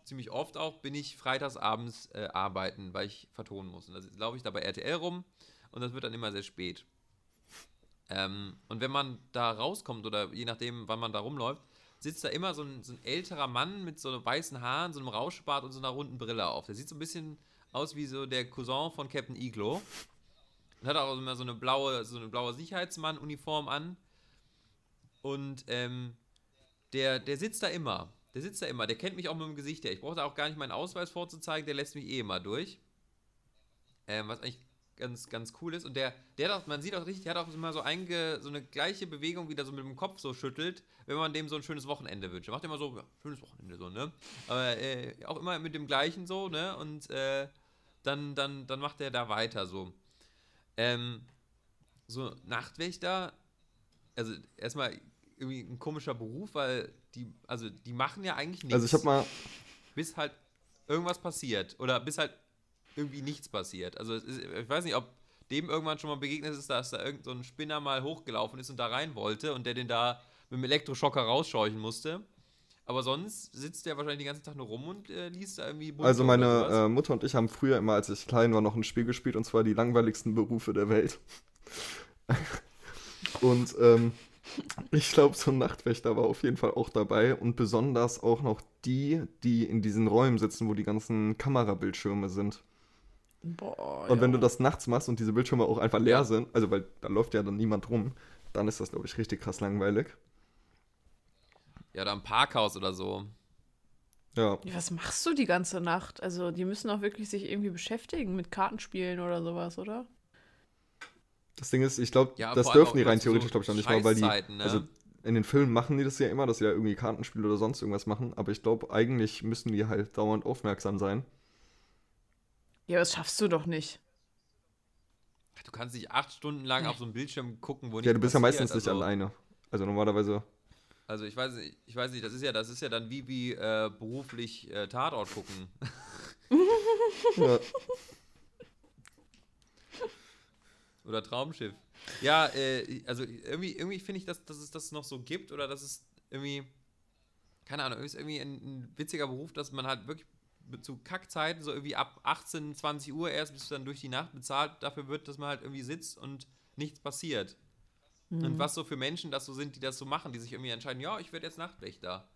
Speaker 3: ziemlich oft auch bin ich freitags abends äh, arbeiten, weil ich vertonen muss. Und das laufe ich da bei RTL rum und das wird dann immer sehr spät. Ähm, und wenn man da rauskommt oder je nachdem, wann man da rumläuft, sitzt da immer so ein, so ein älterer Mann mit so weißen Haaren, so einem Rauschbart und so einer runden Brille auf. Der sieht so ein bisschen aus wie so der Cousin von Captain Iglo. Und hat auch immer so eine blaue, so eine blaue Sicherheitsmann-Uniform an. Und ähm, der, der sitzt da immer. Der sitzt da immer. Der kennt mich auch mit dem Gesicht her. Ich brauche da auch gar nicht meinen Ausweis vorzuzeigen, der lässt mich eh immer durch. Ähm, was eigentlich ganz, ganz cool ist. Und der, der hat auch, man sieht auch richtig, der hat auch immer so, einge, so eine gleiche Bewegung, wie der so mit dem Kopf so schüttelt, wenn man dem so ein schönes Wochenende wünscht. Er macht immer so, ja, schönes Wochenende so, ne? Aber äh, auch immer mit dem gleichen so, ne? Und äh, dann, dann, dann macht er da weiter so. Ähm, so Nachtwächter, also erstmal irgendwie ein komischer Beruf, weil die, also die machen ja eigentlich nichts
Speaker 5: Also ich habe mal,
Speaker 3: bis halt irgendwas passiert oder bis halt irgendwie nichts passiert. Also es ist, ich weiß nicht, ob dem irgendwann schon mal begegnet ist, dass da irgend so ein Spinner mal hochgelaufen ist und da rein wollte und der den da mit dem Elektroschocker rausscheuchen musste. Aber sonst sitzt der wahrscheinlich den ganzen Tag nur rum und äh, liest da irgendwie Bunte
Speaker 5: also meine äh, Mutter und ich haben früher immer, als ich klein war, noch ein Spiel gespielt und zwar die langweiligsten Berufe der Welt. und ähm, ich glaube, so ein Nachtwächter war auf jeden Fall auch dabei und besonders auch noch die, die in diesen Räumen sitzen, wo die ganzen Kamerabildschirme sind.
Speaker 4: Boah.
Speaker 5: Und wenn
Speaker 4: ja.
Speaker 5: du das nachts machst und diese Bildschirme auch einfach leer sind, also weil da läuft ja dann niemand rum, dann ist das, glaube ich, richtig krass langweilig.
Speaker 3: Ja, oder am Parkhaus oder so.
Speaker 5: Ja.
Speaker 4: Ja, Was machst du die ganze Nacht? Also, die müssen auch wirklich sich irgendwie beschäftigen mit Kartenspielen oder sowas, oder?
Speaker 5: Das Ding ist, ich glaube,
Speaker 3: Ja,
Speaker 5: das dürfen die rein theoretisch,
Speaker 3: so
Speaker 5: glaube ich, noch nicht mal, weil die.
Speaker 3: Ne?
Speaker 5: Also in den Filmen machen die das ja immer, dass sie ja irgendwie Kartenspiele oder sonst irgendwas machen, aber ich glaube, eigentlich müssen die halt dauernd aufmerksam sein.
Speaker 4: Ja, das schaffst du doch nicht.
Speaker 3: Du kannst nicht acht Stunden lang auf so einem Bildschirm gucken, wo
Speaker 5: Ja, du bist ja meistens nicht
Speaker 3: also-
Speaker 5: alleine. Also normalerweise.
Speaker 3: Also ich weiß nicht, ich weiß nicht, das ist ja, das ist ja dann wie wie äh, beruflich äh, Tatort gucken.
Speaker 5: Ja,
Speaker 3: Oder Traumschiff. Ja, äh, also irgendwie, irgendwie finde ich, dass, dass es das noch so gibt oder dass es irgendwie, keine Ahnung, ist irgendwie ein, ein witziger Beruf, dass man halt wirklich zu Kackzeiten, so irgendwie ab 18, 20 Uhr erst bis dann durch die Nacht bezahlt dafür wird, dass man halt irgendwie sitzt und nichts passiert. Und was so für Menschen das so sind, die das so machen, die sich irgendwie entscheiden, ja, ich werde jetzt Nachtwächter.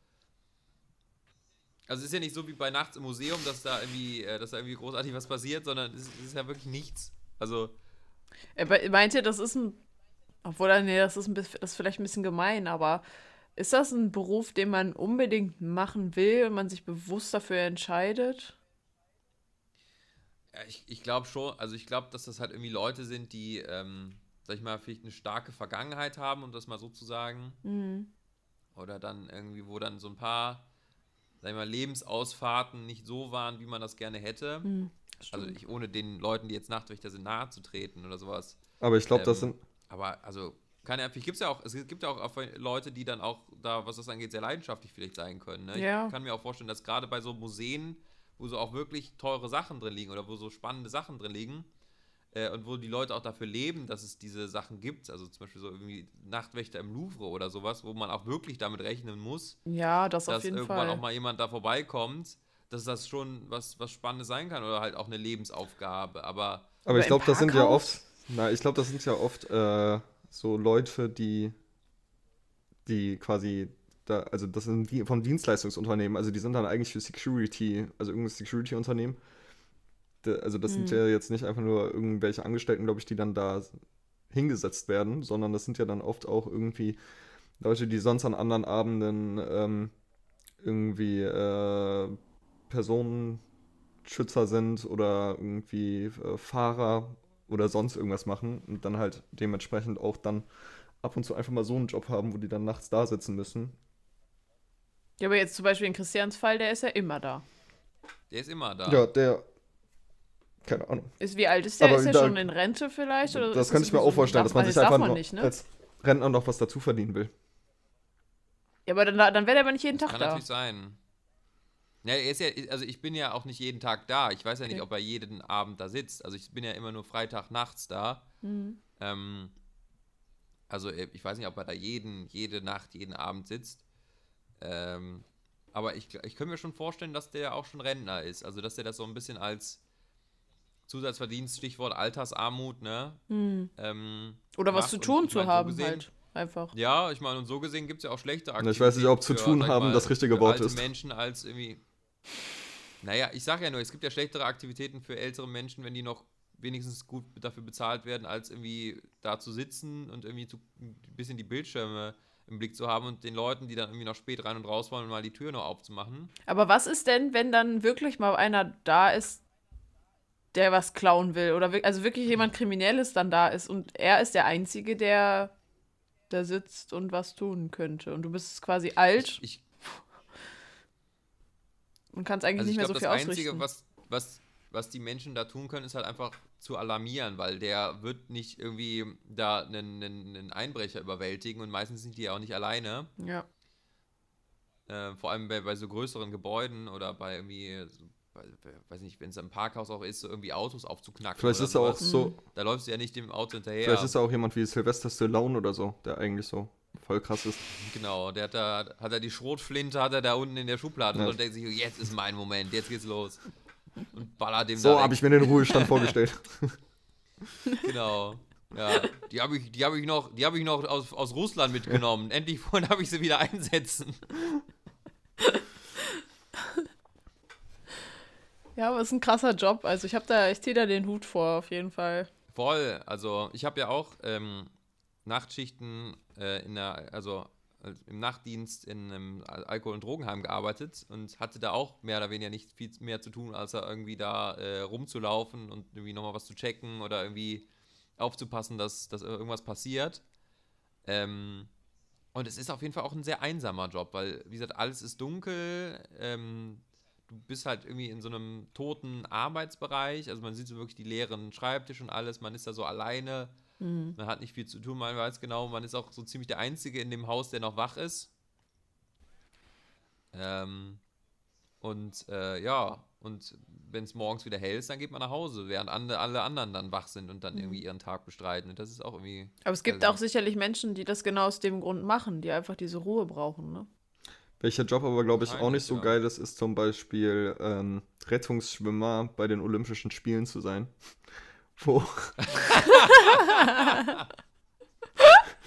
Speaker 3: Also es ist ja nicht so wie bei Nachts im Museum, dass da irgendwie, äh, dass da irgendwie großartig was passiert, sondern es, ist ja wirklich nichts. Also,
Speaker 4: Er be- meinte, das ist ein. Obwohl, nee, das ist, ein, das ist vielleicht ein bisschen gemein, aber ist das ein Beruf, den man unbedingt machen will und man sich bewusst dafür entscheidet?
Speaker 3: Ja, ich, ich glaube schon, also ich glaube, dass das halt irgendwie Leute sind, die, ähm, sag ich mal, vielleicht eine starke Vergangenheit haben, um das mal so zu sagen.
Speaker 4: Mhm.
Speaker 3: Oder dann irgendwie, wo dann so ein paar, sag ich mal, Lebensausfahrten nicht so waren, wie man das gerne hätte.
Speaker 4: Mhm.
Speaker 3: Also ich, ohne den Leuten, die jetzt Nachtwächter sind, nahe zu treten oder sowas.
Speaker 5: aber ich glaube, das
Speaker 3: Ähm,
Speaker 5: sind.
Speaker 3: Aber also Keine Ahnung, vielleicht gibt es ja auch, es gibt ja auch Leute, die dann auch da, was das angeht, sehr leidenschaftlich vielleicht sein können. Ne?
Speaker 4: Ja.
Speaker 3: Ich kann mir auch vorstellen, dass gerade bei so Museen, wo so auch wirklich teure Sachen drin liegen oder wo so spannende Sachen drin liegen äh, und wo die Leute auch dafür leben, dass es diese Sachen gibt, also zum Beispiel so irgendwie Nachtwächter im Louvre oder sowas, wo man auch wirklich damit rechnen muss,
Speaker 4: Ja, das auf
Speaker 3: dass
Speaker 4: jeden
Speaker 3: irgendwann
Speaker 4: Fall.
Speaker 3: auch mal jemand da vorbeikommt, dass das schon was, was Spannendes sein kann oder halt auch eine Lebensaufgabe. Aber
Speaker 5: Aber
Speaker 4: Aber
Speaker 5: ich glaube, das sind ja oft, na, ich glaube, das sind ja oft äh, so Leute, die, die quasi, da, also das sind die von Dienstleistungsunternehmen, also die sind dann eigentlich für Security, also irgendein Security-Unternehmen. Also das sind
Speaker 4: Mhm.
Speaker 5: ja jetzt nicht einfach nur irgendwelche Angestellten, glaube ich, die dann da hingesetzt werden, sondern das sind ja dann oft auch irgendwie Leute, die sonst an anderen Abenden ähm, irgendwie äh, Personenschützer sind oder irgendwie äh, Fahrer oder sonst irgendwas machen und dann halt dementsprechend auch dann ab und zu einfach mal so einen Job haben, wo die dann nachts da sitzen müssen.
Speaker 4: Ja, aber jetzt zum Beispiel in Christians Fall, der ist ja immer da.
Speaker 3: der ist immer da.
Speaker 5: Ja, der. Keine Ahnung.
Speaker 4: Ist, wie alt ist der?
Speaker 5: Aber
Speaker 4: ist der
Speaker 5: da-
Speaker 4: schon in Rente vielleicht? Oder
Speaker 5: das kann ich mir auch vorstellen, dass man
Speaker 4: das
Speaker 5: sich
Speaker 4: darf
Speaker 5: einfach
Speaker 4: man nicht, ne?
Speaker 5: als Rentner noch was dazu verdienen will.
Speaker 4: Ja, aber dann, dann wäre der aber nicht jeden Tag
Speaker 3: Kann
Speaker 4: da.
Speaker 3: natürlich sein. Ja, er ist ja, also ich bin ja auch nicht jeden Tag da. Ich weiß ja nicht,
Speaker 4: Okay.
Speaker 3: ob er jeden Abend da sitzt. Also ich bin ja immer nur Freitag nachts da.
Speaker 4: Mhm.
Speaker 3: Ähm, also äh, ich weiß nicht, ob er da jeden, jede Nacht, jeden Abend sitzt. Ähm, aber ich, ich könnte mir schon vorstellen, dass der auch schon Rentner ist. Also dass der das so ein bisschen als Zusatzverdienst, Stichwort Altersarmut, ne?
Speaker 4: Mhm.
Speaker 3: Ähm,
Speaker 4: Oder was zu
Speaker 3: Und
Speaker 4: tun
Speaker 3: ich
Speaker 4: zu
Speaker 3: mein, so
Speaker 4: haben
Speaker 3: gesehen-
Speaker 4: halt. Einfach.
Speaker 3: Ja, ich meine, und so gesehen gibt es ja auch schlechte
Speaker 5: Na, ich weiß nicht, ob zu
Speaker 3: für,
Speaker 5: tun
Speaker 3: ich
Speaker 5: haben das richtige
Speaker 3: für
Speaker 5: Wort
Speaker 3: alte
Speaker 5: ist.
Speaker 3: Menschen als irgendwie. Naja, ich sag ja nur, es gibt ja schlechtere Aktivitäten für ältere Menschen, wenn die noch wenigstens gut dafür bezahlt werden, als irgendwie da zu sitzen und irgendwie zu, ein bisschen die Bildschirme im Blick zu haben und den Leuten, die dann irgendwie noch spät rein und raus wollen, mal die Tür nur aufzumachen.
Speaker 4: Aber was ist denn, wenn dann wirklich mal einer da ist, der was klauen will? Oder also wirklich jemand Kriminelles dann da ist und er ist der Einzige, der da sitzt und was tun könnte. Und du bist quasi alt
Speaker 3: Ich, ich,
Speaker 4: und kannst eigentlich
Speaker 3: also ich
Speaker 4: nicht mehr
Speaker 3: glaube,
Speaker 4: so
Speaker 3: das
Speaker 4: viel
Speaker 3: Einzige,
Speaker 4: ausrichten.
Speaker 3: was, was, was die Menschen da tun können, ist halt einfach zu alarmieren, weil der wird nicht irgendwie da einen, einen, einen Einbrecher überwältigen und meistens sind die ja auch nicht alleine.
Speaker 4: ja.
Speaker 3: Äh, vor allem bei, bei so größeren Gebäuden oder bei irgendwie, so, weiß nicht, wenn es im Parkhaus auch ist, so irgendwie Autos aufzuknacken.
Speaker 5: Vielleicht ist er auch so,
Speaker 3: Da läufst du ja nicht dem Auto hinterher.
Speaker 5: vielleicht ist er auch jemand wie Sylvester Stallone oder so, der eigentlich so voll krass ist.
Speaker 3: Genau, der hat da, hat er die Schrotflinte, hat er da unten in der Schublade
Speaker 5: Ja.
Speaker 3: und denkt sich, jetzt ist mein Moment, jetzt geht's los. Und ballert dem
Speaker 5: So habe ich mir den Ruhestand vorgestellt.
Speaker 3: Genau. Ja, die habe ich, die hab ich noch, die hab ich noch aus, aus Russland mitgenommen. Endlich vorhin habe ich sie wieder einsetzen.
Speaker 4: Ja, aber es ist ein krasser Job. Also ich habe da, ich ziehe da den Hut vor, auf jeden Fall.
Speaker 3: Voll. Also ich habe ja auch ähm, Nachtschichten äh, in der, also äh, im Nachtdienst in einem Al- Alkohol- und Drogenheim gearbeitet und hatte da auch mehr oder weniger nicht viel mehr zu tun, als da irgendwie da äh, rumzulaufen und irgendwie nochmal was zu checken oder irgendwie aufzupassen, dass, dass irgendwas passiert. Ähm, und es ist auf jeden Fall auch ein sehr einsamer Job, weil, wie gesagt, alles ist dunkel. Ähm, du bist halt irgendwie in so einem toten Arbeitsbereich. Also man sieht so wirklich die leeren Schreibtische und alles. Man ist da so alleine. Man hat nicht viel zu tun. Man weiß genau, man ist auch so ziemlich der Einzige in dem Haus, der noch wach ist. Ähm, und äh, ja, und wenn es morgens wieder hell ist, dann geht man nach Hause, während ande, alle anderen dann wach sind und dann irgendwie ihren Tag bestreiten. Und das ist auch irgendwie.
Speaker 4: Aber es gibt auch sicherlich Menschen, die das genau aus dem Grund machen, die einfach diese Ruhe brauchen, ne?
Speaker 5: Welcher Job aber, glaube ich, auch nicht so
Speaker 3: ja.
Speaker 5: geil ist, ist zum Beispiel ähm, Rettungsschwimmer bei den Olympischen Spielen zu sein. Wo,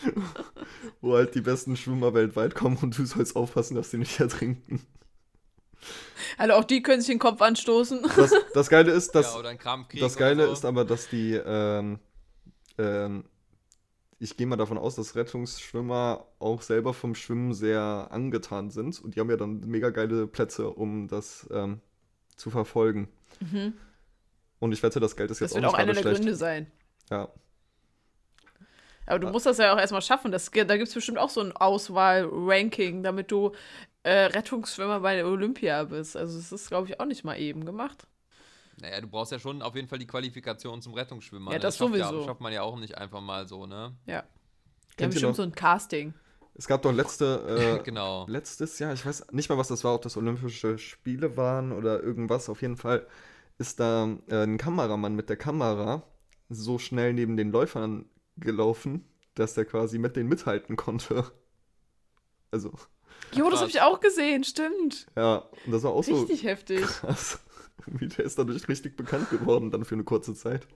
Speaker 5: wo halt die besten Schwimmer weltweit kommen und du sollst aufpassen, dass die nicht ertrinken.
Speaker 4: Also auch die können sich den Kopf anstoßen.
Speaker 5: Das, das Geile ist, dass
Speaker 3: ja, oder ein Krampfkrieg
Speaker 5: Das Geile
Speaker 3: so.
Speaker 5: ist aber, dass die, ähm, ähm, ich gehe mal davon aus, dass Rettungsschwimmer auch selber vom Schwimmen sehr angetan sind und die haben ja dann mega geile Plätze, um das ähm, zu verfolgen. Und ich wette, das Geld ist
Speaker 4: Das
Speaker 5: jetzt
Speaker 4: wird
Speaker 5: auch
Speaker 4: auch
Speaker 5: nicht
Speaker 4: einer
Speaker 5: gerade
Speaker 4: der
Speaker 5: schlecht.
Speaker 4: Gründe sein.
Speaker 5: Ja.
Speaker 4: Aber du musst das ja auch erstmal schaffen. Das, da gibt es bestimmt auch so ein Auswahl-Ranking, damit du äh, Rettungsschwimmer bei der Olympia bist. Also das ist, glaube ich, auch nicht mal eben gemacht.
Speaker 3: Naja, du brauchst ja schon auf jeden Fall die Qualifikation zum Rettungsschwimmer.
Speaker 4: Ja,
Speaker 3: ne?
Speaker 4: das
Speaker 3: schafft
Speaker 4: sowieso.
Speaker 3: Ja, schafft man ja auch nicht einfach mal so, ne?
Speaker 4: Ja. Die haben
Speaker 5: Kennt ihr
Speaker 4: bestimmt
Speaker 5: noch?
Speaker 4: so ein Casting.
Speaker 5: Es gab doch letzte, äh,
Speaker 3: genau.
Speaker 5: letztes Jahr, ich weiß nicht mal, was das war, ob das Olympische Spiele waren oder irgendwas. Auf jeden Fall ist da äh, ein Kameramann mit der Kamera so schnell neben den Läufern gelaufen, dass der quasi mit denen mithalten konnte. Also,
Speaker 4: Jo, das habe ich auch gesehen, stimmt.
Speaker 5: ja, und das war auch so
Speaker 4: Richtig heftig.
Speaker 5: krass. Irgendwie, der ist dadurch richtig bekannt geworden, dann für eine kurze Zeit.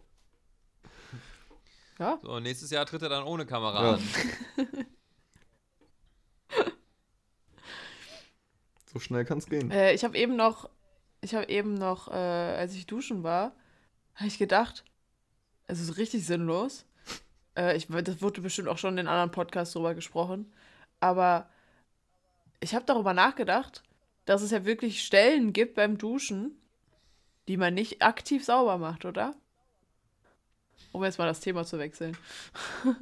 Speaker 4: Ja.
Speaker 3: So, nächstes Jahr tritt er dann ohne Kamera
Speaker 5: Ja.
Speaker 3: an.
Speaker 5: So schnell kann es gehen.
Speaker 4: Äh, ich habe eben noch, ich habe eben noch, äh, als ich duschen war, habe ich gedacht, es ist richtig sinnlos. Äh, ich, das wurde bestimmt auch schon in anderen Podcasts drüber gesprochen. Aber ich habe darüber nachgedacht, dass es ja wirklich Stellen gibt beim Duschen, die man nicht aktiv sauber macht, oder? Um jetzt mal das Thema zu wechseln.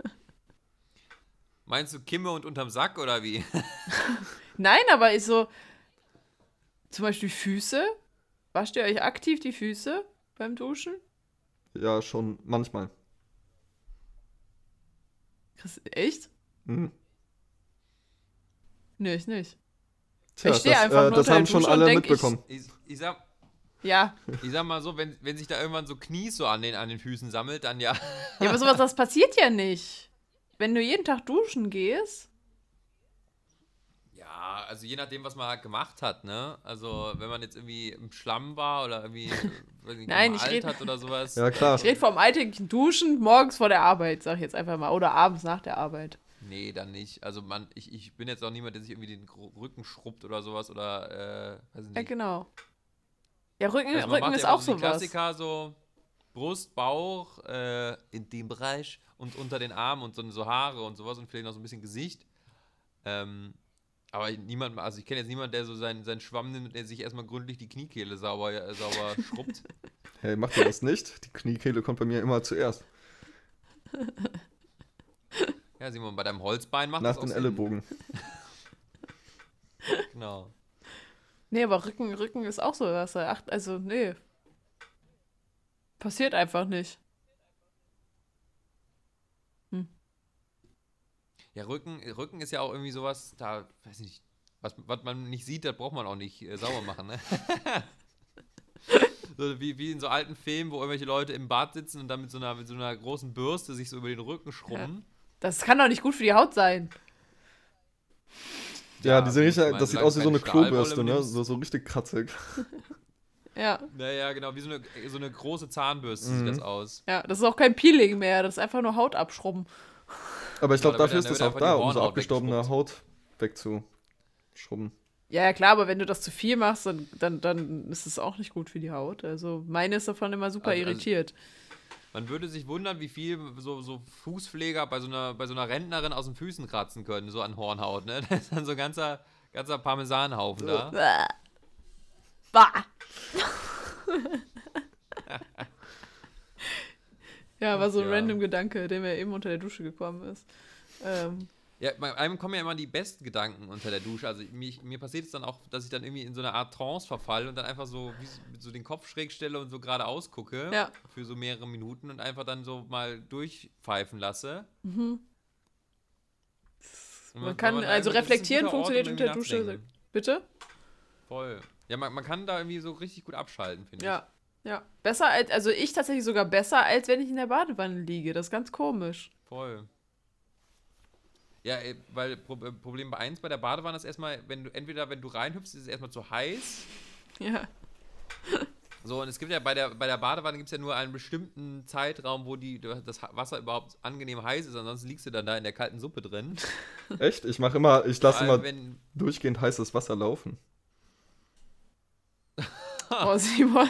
Speaker 3: Meinst du Kimme und unterm Sack oder wie?
Speaker 4: Nein, aber ist so, zum Beispiel Füße. Wascht ihr euch aktiv die Füße beim Duschen?
Speaker 5: Ja, schon manchmal.
Speaker 4: Chris, echt?
Speaker 5: Hm.
Speaker 4: Nö, ich nicht.
Speaker 5: Tja,
Speaker 4: Ich steh
Speaker 5: das,
Speaker 4: einfach
Speaker 5: äh,
Speaker 4: nur
Speaker 5: das
Speaker 4: unter der
Speaker 5: haben schon
Speaker 4: Dusche und
Speaker 5: alle
Speaker 4: denk, ich-
Speaker 5: mitbekommen.
Speaker 3: Ich, ich, sag,
Speaker 4: Ja.
Speaker 3: ich sag mal so, wenn, wenn sich da irgendwann so Knies so an den, an den Füßen sammelt, dann ja.
Speaker 4: Ja, aber sowas, das passiert ja nicht. Wenn du jeden Tag duschen gehst.
Speaker 3: Ja, also je nachdem, was man halt gemacht hat, ne? Also, wenn man jetzt irgendwie im Schlamm war oder irgendwie weiß nicht,
Speaker 4: Nein, ich red-
Speaker 3: hat oder sowas.
Speaker 5: Ja, klar.
Speaker 4: Ich rede vom alltäglichen Duschen morgens vor der Arbeit, sag ich jetzt einfach mal. Oder abends nach der Arbeit.
Speaker 3: Nee, dann nicht. Also, man, ich, ich bin jetzt auch niemand, der sich irgendwie den Rücken schrubbt oder sowas oder, äh, weiß ich
Speaker 4: Ja,
Speaker 3: nicht.
Speaker 4: genau. Ja, Rücken,
Speaker 3: Also
Speaker 4: Rücken ist auch
Speaker 3: so
Speaker 4: sowas.
Speaker 3: Klassiker, so Brust, Bauch, äh, in dem Bereich und unter den Armen und so, so Haare und sowas und vielleicht noch so ein bisschen Gesicht. Ähm, aber niemand, also ich kenne jetzt niemanden, der so seinen, seinen Schwamm nimmt, der sich erstmal gründlich die Kniekehle sauber, äh, sauber schrubbt.
Speaker 5: Hey, macht ihr das nicht? Die Kniekehle kommt bei mir immer zuerst.
Speaker 3: Ja, Simon, bei deinem Holzbein macht
Speaker 5: Nach
Speaker 3: das auch
Speaker 5: den. Ellenbogen.
Speaker 3: Genau.
Speaker 4: Nee, aber Rücken, Rücken ist auch sowas. Ach, also, nee. Passiert einfach nicht.
Speaker 3: Ja, Rücken, Rücken ist ja auch irgendwie sowas, da, weiß ich nicht, was, was man nicht sieht, das braucht man auch nicht äh, sauber machen, ne? so wie, wie in so alten Filmen, wo irgendwelche Leute im Bad sitzen und dann mit so einer, mit so einer großen Bürste sich so über den Rücken schrubben.
Speaker 4: Das kann doch nicht gut für die Haut sein.
Speaker 5: Ja,
Speaker 3: Ja,
Speaker 5: die sind
Speaker 3: ich
Speaker 5: richtig, das sieht aus wie so eine Klobürste, ne? So, so richtig kratzig.
Speaker 4: Ja.
Speaker 3: Naja, genau, wie so eine, so eine große Zahnbürste
Speaker 5: Mhm.
Speaker 3: sieht das aus.
Speaker 4: Ja, das ist auch kein Peeling mehr. Das ist einfach nur Haut abschrubben.
Speaker 5: Aber ich glaube,
Speaker 3: da
Speaker 5: dafür ist das
Speaker 3: da
Speaker 5: auch da, um so abgestorbene Haut wegzuschrubben.
Speaker 4: Ja, ja, klar, aber wenn du das zu viel machst, dann, dann, dann ist es auch nicht gut für die Haut. Also meine ist davon immer super
Speaker 3: Also- also-
Speaker 4: irritiert.
Speaker 3: Man würde sich wundern, wie viel so, so Fußpfleger bei so, einer, bei so einer Rentnerin aus den Füßen kratzen können, so an Hornhaut, ne? Da ist dann so ein ganzer, ganzer Parmesanhaufen da.
Speaker 4: Bah. ja, war so ein
Speaker 3: Ja.
Speaker 4: random Gedanke, der mir eben unter der Dusche gekommen ist. Ähm,
Speaker 3: Ja, bei einem kommen ja immer die besten Gedanken unter der Dusche. Also mich, mir passiert es dann auch, dass ich dann irgendwie in so eine Art Trance verfalle und dann einfach so, wie, so- den Kopf schräg stelle und so geradeaus gucke
Speaker 4: Ja.
Speaker 3: für so mehrere Minuten und einfach dann so mal durchpfeifen lasse.
Speaker 4: Mhm.
Speaker 3: Und
Speaker 4: Man kann- also
Speaker 3: ist ein
Speaker 4: reflektieren funktioniert unter der Dusche. bitte?
Speaker 3: Voll. Ja, man, man kann da irgendwie so richtig gut abschalten, finde ich.
Speaker 4: Ja. Ja. Besser als, also ich tatsächlich sogar besser, als wenn ich in der Badewanne liege. Das ist ganz komisch.
Speaker 3: Voll. Ja, ey, weil Pro äh, Problem bei 1 bei der Badewanne ist erstmal, wenn du entweder wenn du reinhüpfst, ist es erstmal zu heiß.
Speaker 4: Ja.
Speaker 3: So, und es gibt ja bei der, bei der Badewanne gibt es ja nur einen bestimmten Zeitraum, wo die, das Wasser überhaupt angenehm heiß ist, ansonsten liegst du dann da in der kalten Suppe drin.
Speaker 5: Echt? Ich mache immer, ich lasse immer
Speaker 3: wenn,
Speaker 5: durchgehend heißes Wasser laufen.
Speaker 4: Oh, Simon.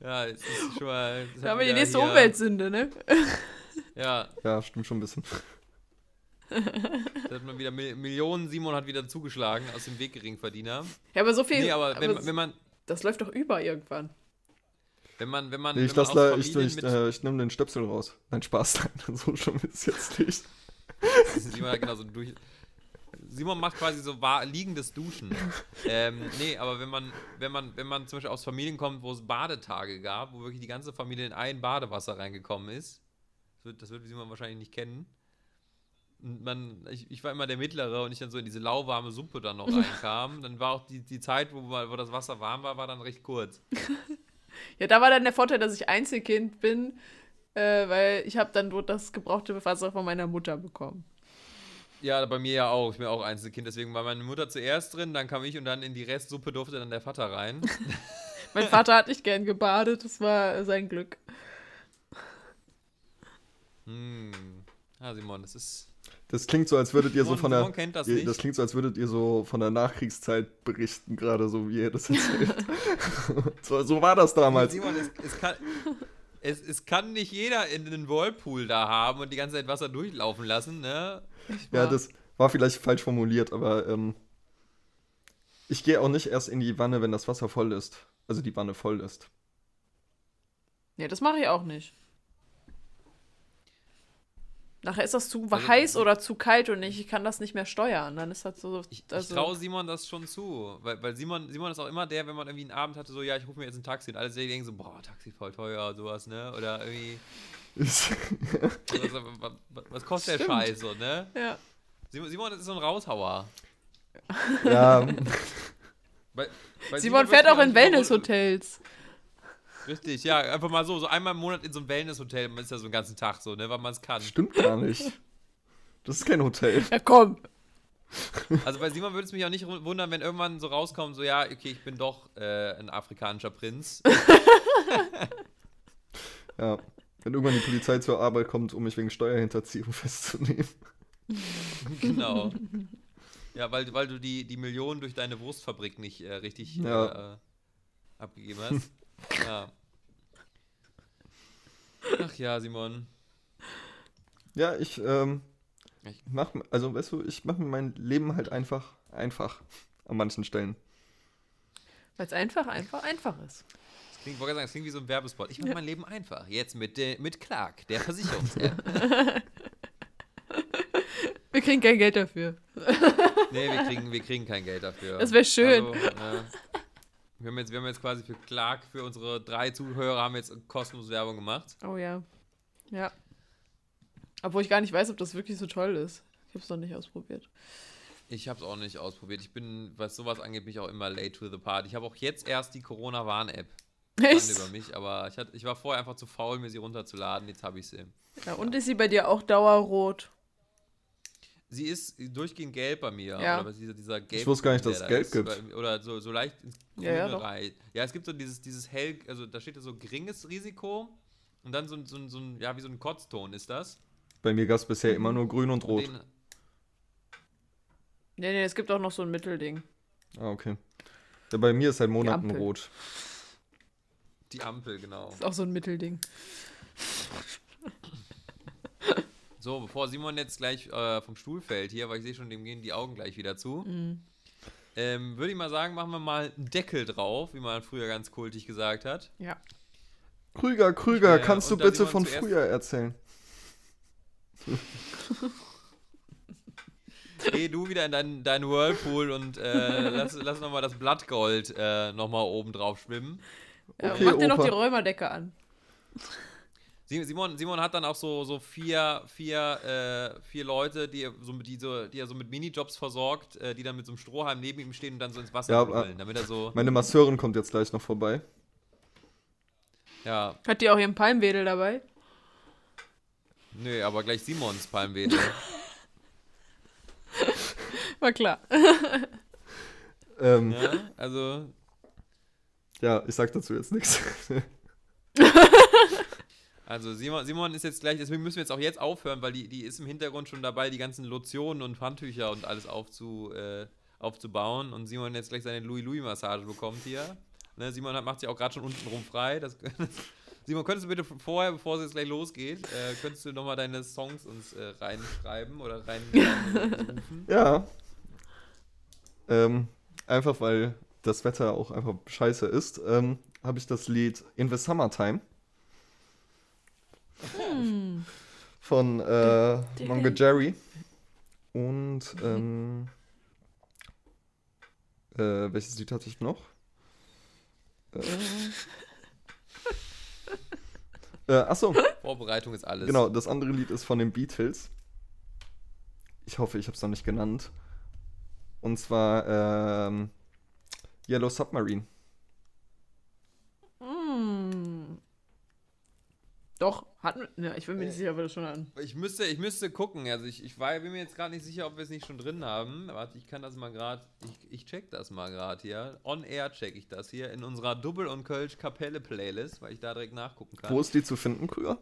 Speaker 3: ja, es ist schon mal. das
Speaker 4: Da haben wir die nächste
Speaker 3: hier-
Speaker 4: Umweltsünde, ne?
Speaker 3: Ja,
Speaker 5: Ja, stimmt schon ein bisschen.
Speaker 3: Da hat man wieder Mil Millionen, Simon hat wieder zugeschlagen aus dem Weg Geringverdiener.
Speaker 4: Ja, aber so viel.
Speaker 3: Nee, aber wenn,
Speaker 4: aber
Speaker 3: wenn man,
Speaker 4: das läuft doch über irgendwann.
Speaker 3: wenn man, wenn man,
Speaker 5: Nee, ich,
Speaker 3: wenn man
Speaker 5: lass da,
Speaker 3: aus
Speaker 5: ich, ich, äh, ich nehme den Stöpsel raus. Nein, Spaß, nein, so schon ist jetzt nicht.
Speaker 3: Simon hat genau so durch. Simon macht quasi so liegendes Duschen. ähm, nee, aber wenn man, wenn man, wenn man zum Beispiel aus Familien kommt, wo es Badetage gab, wo wirklich die ganze Familie in ein Badewasser reingekommen ist, das wird, das wird Simon wahrscheinlich nicht kennen, man, ich, ich war immer der Mittlere und ich dann so in diese lauwarme Suppe dann noch reinkam, dann war auch die, die Zeit, wo, wo das Wasser warm war, war dann recht kurz.
Speaker 4: Ja, da war dann der Vorteil, dass ich Einzelkind bin, äh, weil ich habe dann nur das gebrauchte Wasser von meiner Mutter bekommen.
Speaker 3: Ja, bei mir ja auch. Ich bin auch Einzelkind, deswegen war meine Mutter zuerst drin, dann kam ich und dann in die Restsuppe durfte dann der Vater rein.
Speaker 4: Mein Vater hat nicht gern gebadet, das war sein Glück.
Speaker 3: hm. Ja, Simon, das ist.
Speaker 5: Das klingt so, als würdet ihr so von der.
Speaker 3: Das
Speaker 5: ihr,
Speaker 3: nicht.
Speaker 5: das klingt so, als würdet ihr so von der Nachkriegszeit berichten, gerade so wie ihr das erzählt. so, so war das damals.
Speaker 3: Simon, es, es, kann, es, es kann nicht jeder in einen Whirlpool da haben und die ganze Zeit Wasser durchlaufen lassen, ne?
Speaker 5: Ja, das war vielleicht falsch formuliert, aber ähm, ich gehe auch nicht erst in die Wanne, wenn das Wasser voll ist. Also die Wanne voll ist.
Speaker 4: Nee, das mache ich auch nicht. Nachher ist das zu
Speaker 3: Also-
Speaker 4: heiß oder zu kalt und ich kann das nicht mehr steuern. Dann ist das so.
Speaker 3: Ich,
Speaker 4: also,
Speaker 3: ich traue Simon das schon zu. Weil, weil Simon, Simon ist auch immer der, wenn man irgendwie einen Abend hatte, so, ja, ich rufe mir jetzt ein Taxi und alle denken so, boah, Taxi voll teuer, sowas, ne? Oder irgendwie,
Speaker 5: Ist-
Speaker 3: was, was, kostet der
Speaker 4: Stimmt.
Speaker 3: Scheiß, so, ne?
Speaker 4: ja.
Speaker 3: Simon, Simon ist so ein Raushauer.
Speaker 5: ja,
Speaker 3: Bei, bei
Speaker 4: Simon
Speaker 3: wird's
Speaker 4: fährt auch in Wellnesshotels.
Speaker 3: Richtig, ja, einfach mal so, so einmal im Monat in so ein Wellness-Hotel, man ist ja so einen ganzen Tag so, ne, weil man es kann.
Speaker 5: stimmt gar nicht. Das ist kein Hotel.
Speaker 4: Ja, komm.
Speaker 3: Also bei Simon würde es mich auch nicht wundern, wenn irgendwann so rauskommt, so, ja, okay, ich bin doch äh, ein afrikanischer Prinz.
Speaker 5: Ja. Wenn irgendwann die Polizei zur Arbeit kommt, um mich wegen Steuerhinterziehung festzunehmen.
Speaker 3: genau. Ja, weil, weil du die, die Millionen durch deine Wurstfabrik nicht äh, richtig
Speaker 5: Ja.
Speaker 3: äh, abgegeben hast. Ja. Ach ja, Simon.
Speaker 5: Ja, ich, ähm,
Speaker 3: Ich-
Speaker 5: mach, also weißt du, ich mache mir mein Leben halt einfach einfach an manchen Stellen.
Speaker 4: Weil es einfach, einfach, einfach ist.
Speaker 3: Das klingt, wollte sagen, das klingt wie so ein Werbespot. Ich mache mein Leben einfach. Jetzt mit, äh, mit Clark, der Versicherungs-App.
Speaker 4: Wir kriegen kein Geld dafür.
Speaker 3: nee, wir kriegen, wir kriegen kein Geld dafür.
Speaker 4: Das wär schön.
Speaker 3: Also, äh, wir, haben jetzt, wir haben jetzt quasi für Clark, für unsere drei Zuhörer, haben wir jetzt kostenlos Werbung gemacht.
Speaker 4: Oh ja. Ja. Obwohl ich gar nicht weiß, ob das wirklich so toll ist. Ich habe es noch nicht ausprobiert.
Speaker 3: Ich habe es auch nicht ausprobiert. Ich bin, was sowas angeht, mich auch immer late to the party. Ich habe auch jetzt erst die Corona-Warn-App.
Speaker 4: Echt?
Speaker 3: über mich, aber ich, hatte, ich war vorher einfach zu faul, mir sie runterzuladen. Jetzt habe ich sie.
Speaker 4: Ja, und ist sie bei dir auch dauerrot?
Speaker 3: Sie ist durchgehend gelb bei mir.
Speaker 4: Ja.
Speaker 3: Oder dieser, dieser gelb
Speaker 5: Ich wusste gar nicht, dass es
Speaker 3: da
Speaker 5: gelb
Speaker 3: ist.
Speaker 5: gibt.
Speaker 3: Oder so, so leicht ins
Speaker 4: Ja, ja,
Speaker 3: Grüne
Speaker 4: doch.
Speaker 3: rein. Ja, es gibt so dieses, dieses hell, also da steht ja so geringes Risiko und dann so, ein- so, ein- so ein, ja, wie so ein Kotzton ist das.
Speaker 5: Bei mir gab es bisher immer nur grün und
Speaker 3: Und
Speaker 5: rot.
Speaker 3: den,
Speaker 4: Nee, nee, es gibt auch noch so ein Mittelding.
Speaker 5: Ah, okay. Ja, bei mir ist seit Monaten
Speaker 4: Ampel.
Speaker 5: rot.
Speaker 3: die Ampel, genau.
Speaker 4: Ist auch so ein Mittelding.
Speaker 3: So, bevor Simon jetzt gleich äh, vom Stuhl fällt hier, weil ich sehe schon, dem gehen die Augen gleich wieder zu,
Speaker 4: Mhm.
Speaker 3: ähm, würde ich mal sagen, machen wir mal einen Deckel drauf, wie man früher ganz kultig gesagt hat.
Speaker 4: Ja.
Speaker 5: Krüger, Krüger,
Speaker 3: Ja,
Speaker 5: kannst du bitte
Speaker 3: Simon
Speaker 5: von früher erzählen?
Speaker 3: Geh du wieder in deinen dein Whirlpool und äh, lass, lass nochmal das Blattgold äh, nochmal oben drauf schwimmen.
Speaker 5: Okay,
Speaker 4: mach dir noch die Räumerdecke an.
Speaker 3: Si- Simon, Simon hat dann auch so, so vier, vier, äh, vier Leute, die, er so, mit- die, so, die er so mit Minijobs versorgt, äh, die dann mit so einem Strohhalm neben ihm stehen und dann so ins Wasser
Speaker 5: Ja,
Speaker 3: brüllen, damit er so,
Speaker 5: Meine Masseurin kommt jetzt gleich noch vorbei.
Speaker 3: ja,
Speaker 4: Hat die auch ihren Palmwedel dabei?
Speaker 3: nö, aber gleich Simons Palmwedel.
Speaker 4: War klar.
Speaker 5: Ähm,
Speaker 3: ja, also,
Speaker 5: ja, ich sag dazu jetzt nichts.
Speaker 3: also Simon, Simon ist jetzt gleich, deswegen müssen wir jetzt auch jetzt aufhören, weil die, die ist im Hintergrund schon dabei, die ganzen Lotionen und Handtücher und alles aufzu, äh, aufzubauen und Simon jetzt gleich seine Louis-Louis-Massage bekommt hier. Ne, Simon hat, macht sich auch gerade schon unten rum frei. Das, Simon, könntest du bitte vorher, bevor es jetzt gleich losgeht, äh, könntest du nochmal deine Songs uns äh, reinschreiben oder rein, reinrufen?
Speaker 5: Ja. Ähm, einfach weil das Wetter auch einfach scheiße ist, ähm, habe ich das Lied In the Summertime von äh, Mongo Jerry und ähm, äh, welches Lied hatte ich noch? Äh, äh, achso,
Speaker 3: Vorbereitung ist alles.
Speaker 5: genau, das andere Lied ist von den Beatles. Ich hoffe, ich habe es noch nicht genannt. Und zwar ähm, Yellow Submarine.
Speaker 4: Doch, hatten wir. Ja, ich bin mir nicht
Speaker 3: Äh.
Speaker 4: sicher, ob wir das schon hatten.
Speaker 3: Ich müsste, ich müsste gucken. Also ich, ich war, bin mir jetzt gerade nicht sicher, ob wir es nicht schon drin haben. Warte, ich kann das mal gerade. Ich, ich check das mal gerade hier. On air check ich das hier in unserer Double und Kölsch Kapelle Playlist, weil ich da direkt nachgucken kann.
Speaker 5: Wo ist die zu finden, Krüger?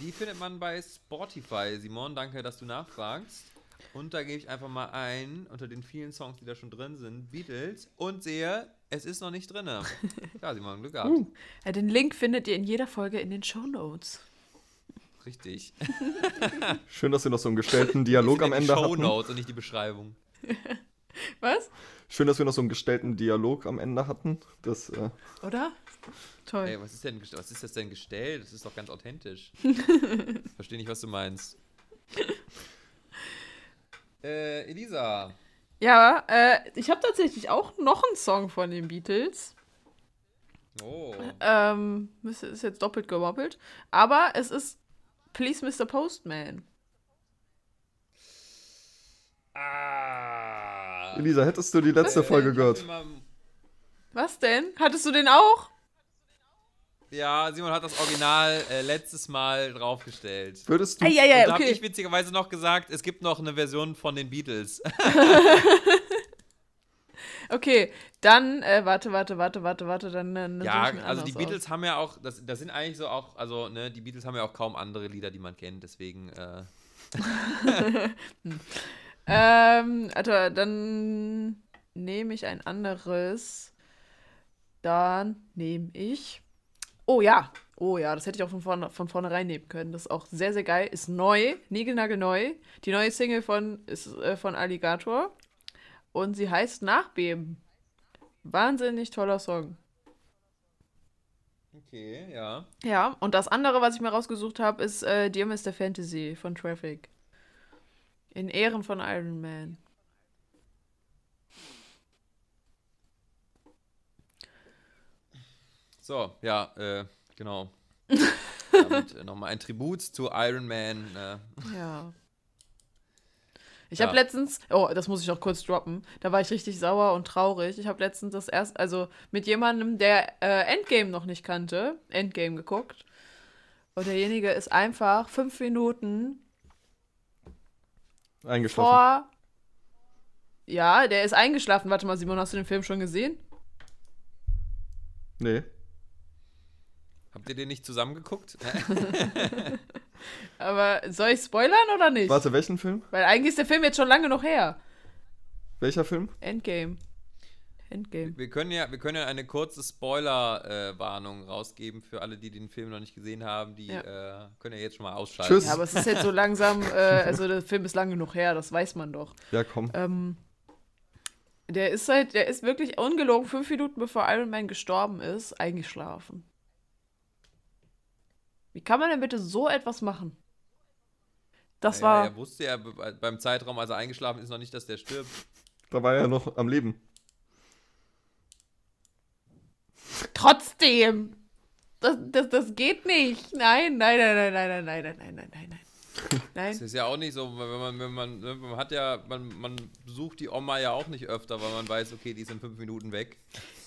Speaker 3: Die findet man bei Spotify. Simon, danke, dass du nachfragst. Und da gebe ich einfach mal ein, unter den vielen Songs, die da schon drin sind, Beatles und sehe, es ist noch nicht drin. Ja, Simon, Glück gehabt.
Speaker 4: Uh, ja, den Link findet ihr in jeder Folge in den Show Notes.
Speaker 3: Richtig.
Speaker 5: Schön, dass wir noch so einen gestellten Dialog am Ende
Speaker 3: Show
Speaker 5: hatten.
Speaker 3: Notes und nicht die Beschreibung.
Speaker 4: Was?
Speaker 5: Schön, dass wir noch so einen gestellten Dialog am Ende hatten. Das, äh,
Speaker 4: Oder? Toll.
Speaker 3: Ey, was ist denn was ist das denn gestellt? Das ist doch ganz authentisch. Verstehe nicht, was du meinst. Äh, Elisa.
Speaker 4: Ja, äh, ich habe tatsächlich auch noch einen Song von den Beatles.
Speaker 3: Oh.
Speaker 4: Ähm, ist jetzt doppelt gemoppelt. Aber es ist Please Mr. Postman.
Speaker 3: Ah.
Speaker 5: Elisa, hättest du die letzte
Speaker 3: Äh,
Speaker 5: Folge gehört?
Speaker 4: Was denn? Hattest du den auch?
Speaker 3: Ja, Simon hat das Original äh, letztes Mal draufgestellt.
Speaker 5: Würdest du.
Speaker 4: Eieiei,
Speaker 3: Und da habe
Speaker 4: okay.
Speaker 3: ich witzigerweise noch gesagt, es gibt noch eine Version von den Beatles.
Speaker 4: Okay, dann, äh, warte, warte, warte, warte, warte, dann. dann dann
Speaker 3: ja, also die Beatles haben ja auch, das, das sind eigentlich so auch, also ne, die Beatles haben ja auch kaum andere Lieder, die man kennt, deswegen, äh,
Speaker 4: aus. Ähm, also, dann nehme ich ein anderes. Dann nehme ich. Oh ja, oh ja, das hätte ich auch von, vorne, von vornherein nehmen können. Das ist auch sehr, sehr geil. Ist neu, niegelnagelneu. Die neue Single von, ist äh, von Alligator. Und sie heißt Nachbeben. Wahnsinnig toller Song.
Speaker 3: okay, ja.
Speaker 4: Ja, und das andere, was ich mir rausgesucht habe, ist äh, Dear Mr. Fantasy von Traffic. In Ehren von Iron Man.
Speaker 3: So, ja, äh, genau. Damit äh, nochmal ein Tribut zu Iron Man. Äh,
Speaker 4: Ja. Ich
Speaker 3: Ja.
Speaker 4: habe letztens, oh, das muss ich noch kurz droppen, da war ich richtig sauer und traurig. Ich habe letztens das erst, also mit jemandem, der äh, Endgame noch nicht kannte, Endgame geguckt. Und derjenige ist einfach fünf Minuten
Speaker 5: Eingeschlafen.
Speaker 4: vor. Ja, der ist eingeschlafen. Warte mal, Simon, hast du den Film schon gesehen?
Speaker 5: Nee.
Speaker 3: Habt ihr den nicht zusammengeguckt?
Speaker 4: Aber soll ich spoilern oder nicht?
Speaker 5: Warte, welchen Film?
Speaker 4: Weil eigentlich ist der Film jetzt schon lange noch her.
Speaker 5: Welcher Film?
Speaker 4: Endgame. Endgame.
Speaker 3: wir, können ja, wir können ja eine kurze Spoiler-Warnung rausgeben für alle, die den Film noch nicht gesehen haben. Die äh, können ja jetzt schon mal ausschalten.
Speaker 5: Tschüss.
Speaker 4: Ja, aber es ist jetzt so langsam, äh, also der Film ist lange genug her, das weiß man doch.
Speaker 5: Ja, komm.
Speaker 4: Ähm, der ist halt, der ist wirklich ungelogen fünf Minuten bevor Iron Man gestorben ist, eingeschlafen. Wie kann man denn bitte so etwas machen? Das
Speaker 3: Ja,
Speaker 4: war.
Speaker 3: Er wusste ja be- beim Zeitraum, als er eingeschlafen ist, noch nicht, dass der stirbt.
Speaker 5: Da war er ja noch am Leben.
Speaker 4: Trotzdem! Das, das, das geht nicht. Nein, nein, nein, nein, nein, nein, nein, nein, nein, nein, nein, nein. Nein.
Speaker 3: Das ist ja auch nicht so, wenn man, wenn man, ne, man hat ja, man, man besucht die Oma ja auch nicht öfter, weil man weiß, okay, die ist in fünf Minuten weg.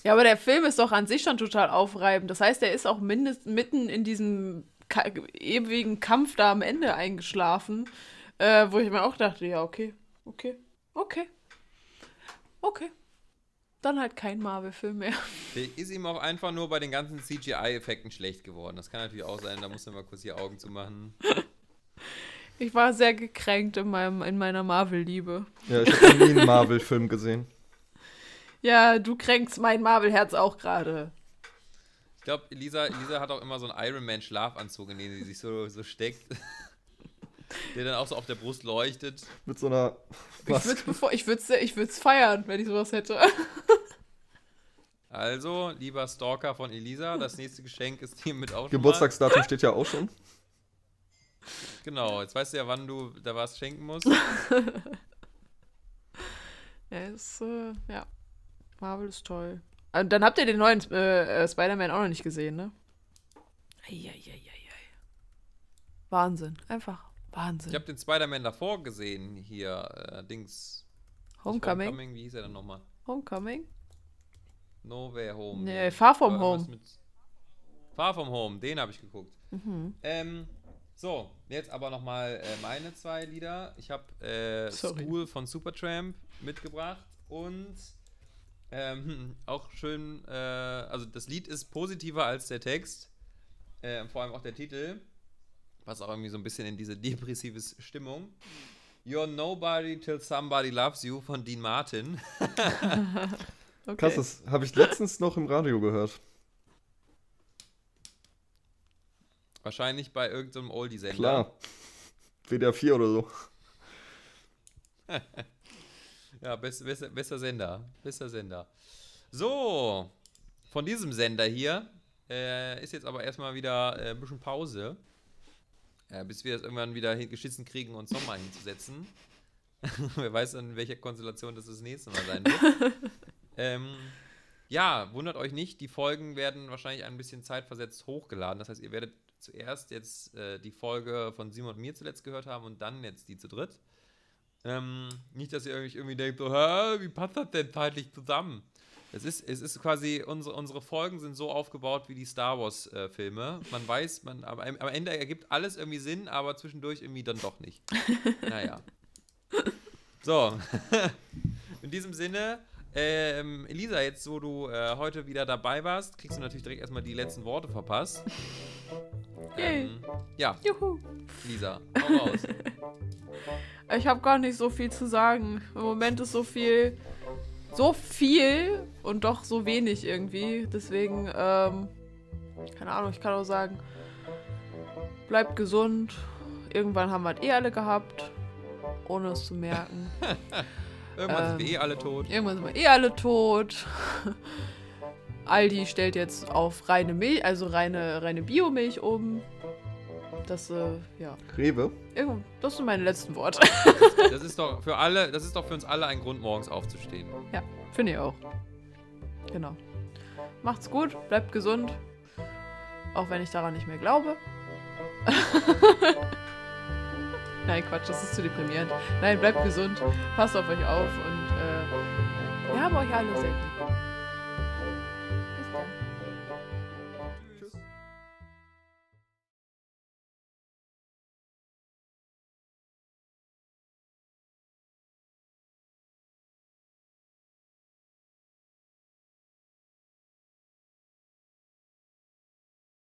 Speaker 4: Ja, aber der Film ist doch an sich schon total aufreibend. Das heißt, er ist auch mindest, mitten in diesem ewigen Kampf da am Ende eingeschlafen, äh, wo ich mir auch dachte, ja, okay, okay, okay, okay. Dann halt kein Marvel-Film mehr.
Speaker 3: Ist ihm auch einfach nur bei den ganzen CGI-Effekten schlecht geworden. Das kann natürlich auch sein, da muss man mal kurz die Augen zu machen.
Speaker 4: Ich war sehr gekränkt in, meinem, in meiner Marvel-Liebe.
Speaker 5: Ja, ich habe nie einen Marvel-Film gesehen.
Speaker 4: Ja, du kränkst mein Marvel-Herz auch gerade.
Speaker 3: Ich glaube, Elisa, Elisa hat auch immer so einen Iron Man-Schlafanzug, in den sie sich so, so steckt. Der dann auch so auf der Brust leuchtet.
Speaker 5: Mit so einer.
Speaker 4: Ich würde
Speaker 5: Maske.
Speaker 4: es ich würd's, feiern, wenn ich sowas hätte.
Speaker 3: Also, lieber Stalker von Elisa, das nächste Geschenk ist hiermit auch schon
Speaker 5: Geburtstagsdatum steht ja auch schon.
Speaker 3: Genau, jetzt weißt du ja, wann du da was schenken musst.
Speaker 4: Ja, ist, äh, ja. Marvel ist toll. Und dann habt ihr den neuen äh, äh, Spider-Man auch noch nicht gesehen, ne? Eieieiei. Wahnsinn. Einfach Wahnsinn.
Speaker 3: Ich habe den Spider-Man davor gesehen, hier, äh, Dings.
Speaker 4: Homecoming?
Speaker 3: Homecoming, wie hieß er denn nochmal?
Speaker 4: Homecoming?
Speaker 3: No Way Home.
Speaker 4: Nee, Far From Home.
Speaker 3: mit- Far From Home, den habe ich geguckt.
Speaker 4: Mhm.
Speaker 3: Ähm, so, jetzt aber nochmal äh, meine zwei Lieder. Ich habe äh,
Speaker 4: Sorry.
Speaker 3: School von Supertramp mitgebracht und ähm, auch schön, äh, also das Lied ist positiver als der Text, äh, vor allem auch der Titel, was auch irgendwie so ein bisschen in diese depressive Stimmung. You're Nobody Till Somebody Loves You von Dean Martin.
Speaker 4: Okay.
Speaker 5: Krass, das habe ich letztens noch im Radio gehört.
Speaker 3: Wahrscheinlich bei irgendeinem Oldie-Sender.
Speaker 5: Klar. WDR 4 oder so.
Speaker 3: Ja, best, besser, besser Sender. Besser Sender. So, von diesem Sender hier äh, ist jetzt aber erstmal wieder äh, ein bisschen Pause. Äh, bis wir es irgendwann wieder geschissen kriegen, uns nochmal hinzusetzen. Wer weiß, in welcher Konstellation das das nächste Mal sein wird. ähm, ja, wundert euch nicht, die Folgen werden wahrscheinlich ein bisschen zeitversetzt hochgeladen. Das heißt, ihr werdet zuerst jetzt äh, die Folge von Simon und mir zuletzt gehört haben und dann jetzt die zu dritt. Ähm, nicht, dass ihr euch irgendwie denkt, so, Hä, wie passt das denn zeitlich zusammen? Es ist, es ist quasi, unsere, unsere Folgen sind so aufgebaut wie die Star Wars-Filme. man weiß, man, aber am am Ende ergibt alles irgendwie Sinn, aber zwischendurch irgendwie dann doch nicht. naja. So. In diesem Sinne, ähm, Elisa, jetzt wo du äh, heute wieder dabei warst, kriegst du natürlich direkt erstmal die letzten Worte verpasst. Ähm, ja,
Speaker 4: Juhu.
Speaker 3: Lisa, hau raus.
Speaker 4: Ich habe gar nicht so viel zu sagen. Im Moment ist so viel, so viel und doch so wenig irgendwie. Deswegen, ähm, keine Ahnung, ich kann auch sagen, bleibt gesund. Irgendwann haben wir es eh alle gehabt, ohne es zu merken.
Speaker 3: Irgendwann sind wir
Speaker 4: Ähm,
Speaker 3: eh alle tot.
Speaker 4: Irgendwann sind wir eh alle tot. Aldi stellt jetzt auf reine Milch, also reine, reine Biomilch um. Das, äh, ja.
Speaker 5: Rewe.
Speaker 4: Irgend- Das sind meine letzten Worte.
Speaker 3: Das ist doch für alle, das ist doch für uns alle ein Grund, morgens aufzustehen.
Speaker 4: Ja, finde ich auch. Genau. Macht's gut, bleibt gesund. Auch wenn ich daran nicht mehr glaube. Nein, Quatsch, das ist zu deprimierend. Nein, bleibt gesund, passt auf euch auf und äh, wir haben euch alle sehr lieb.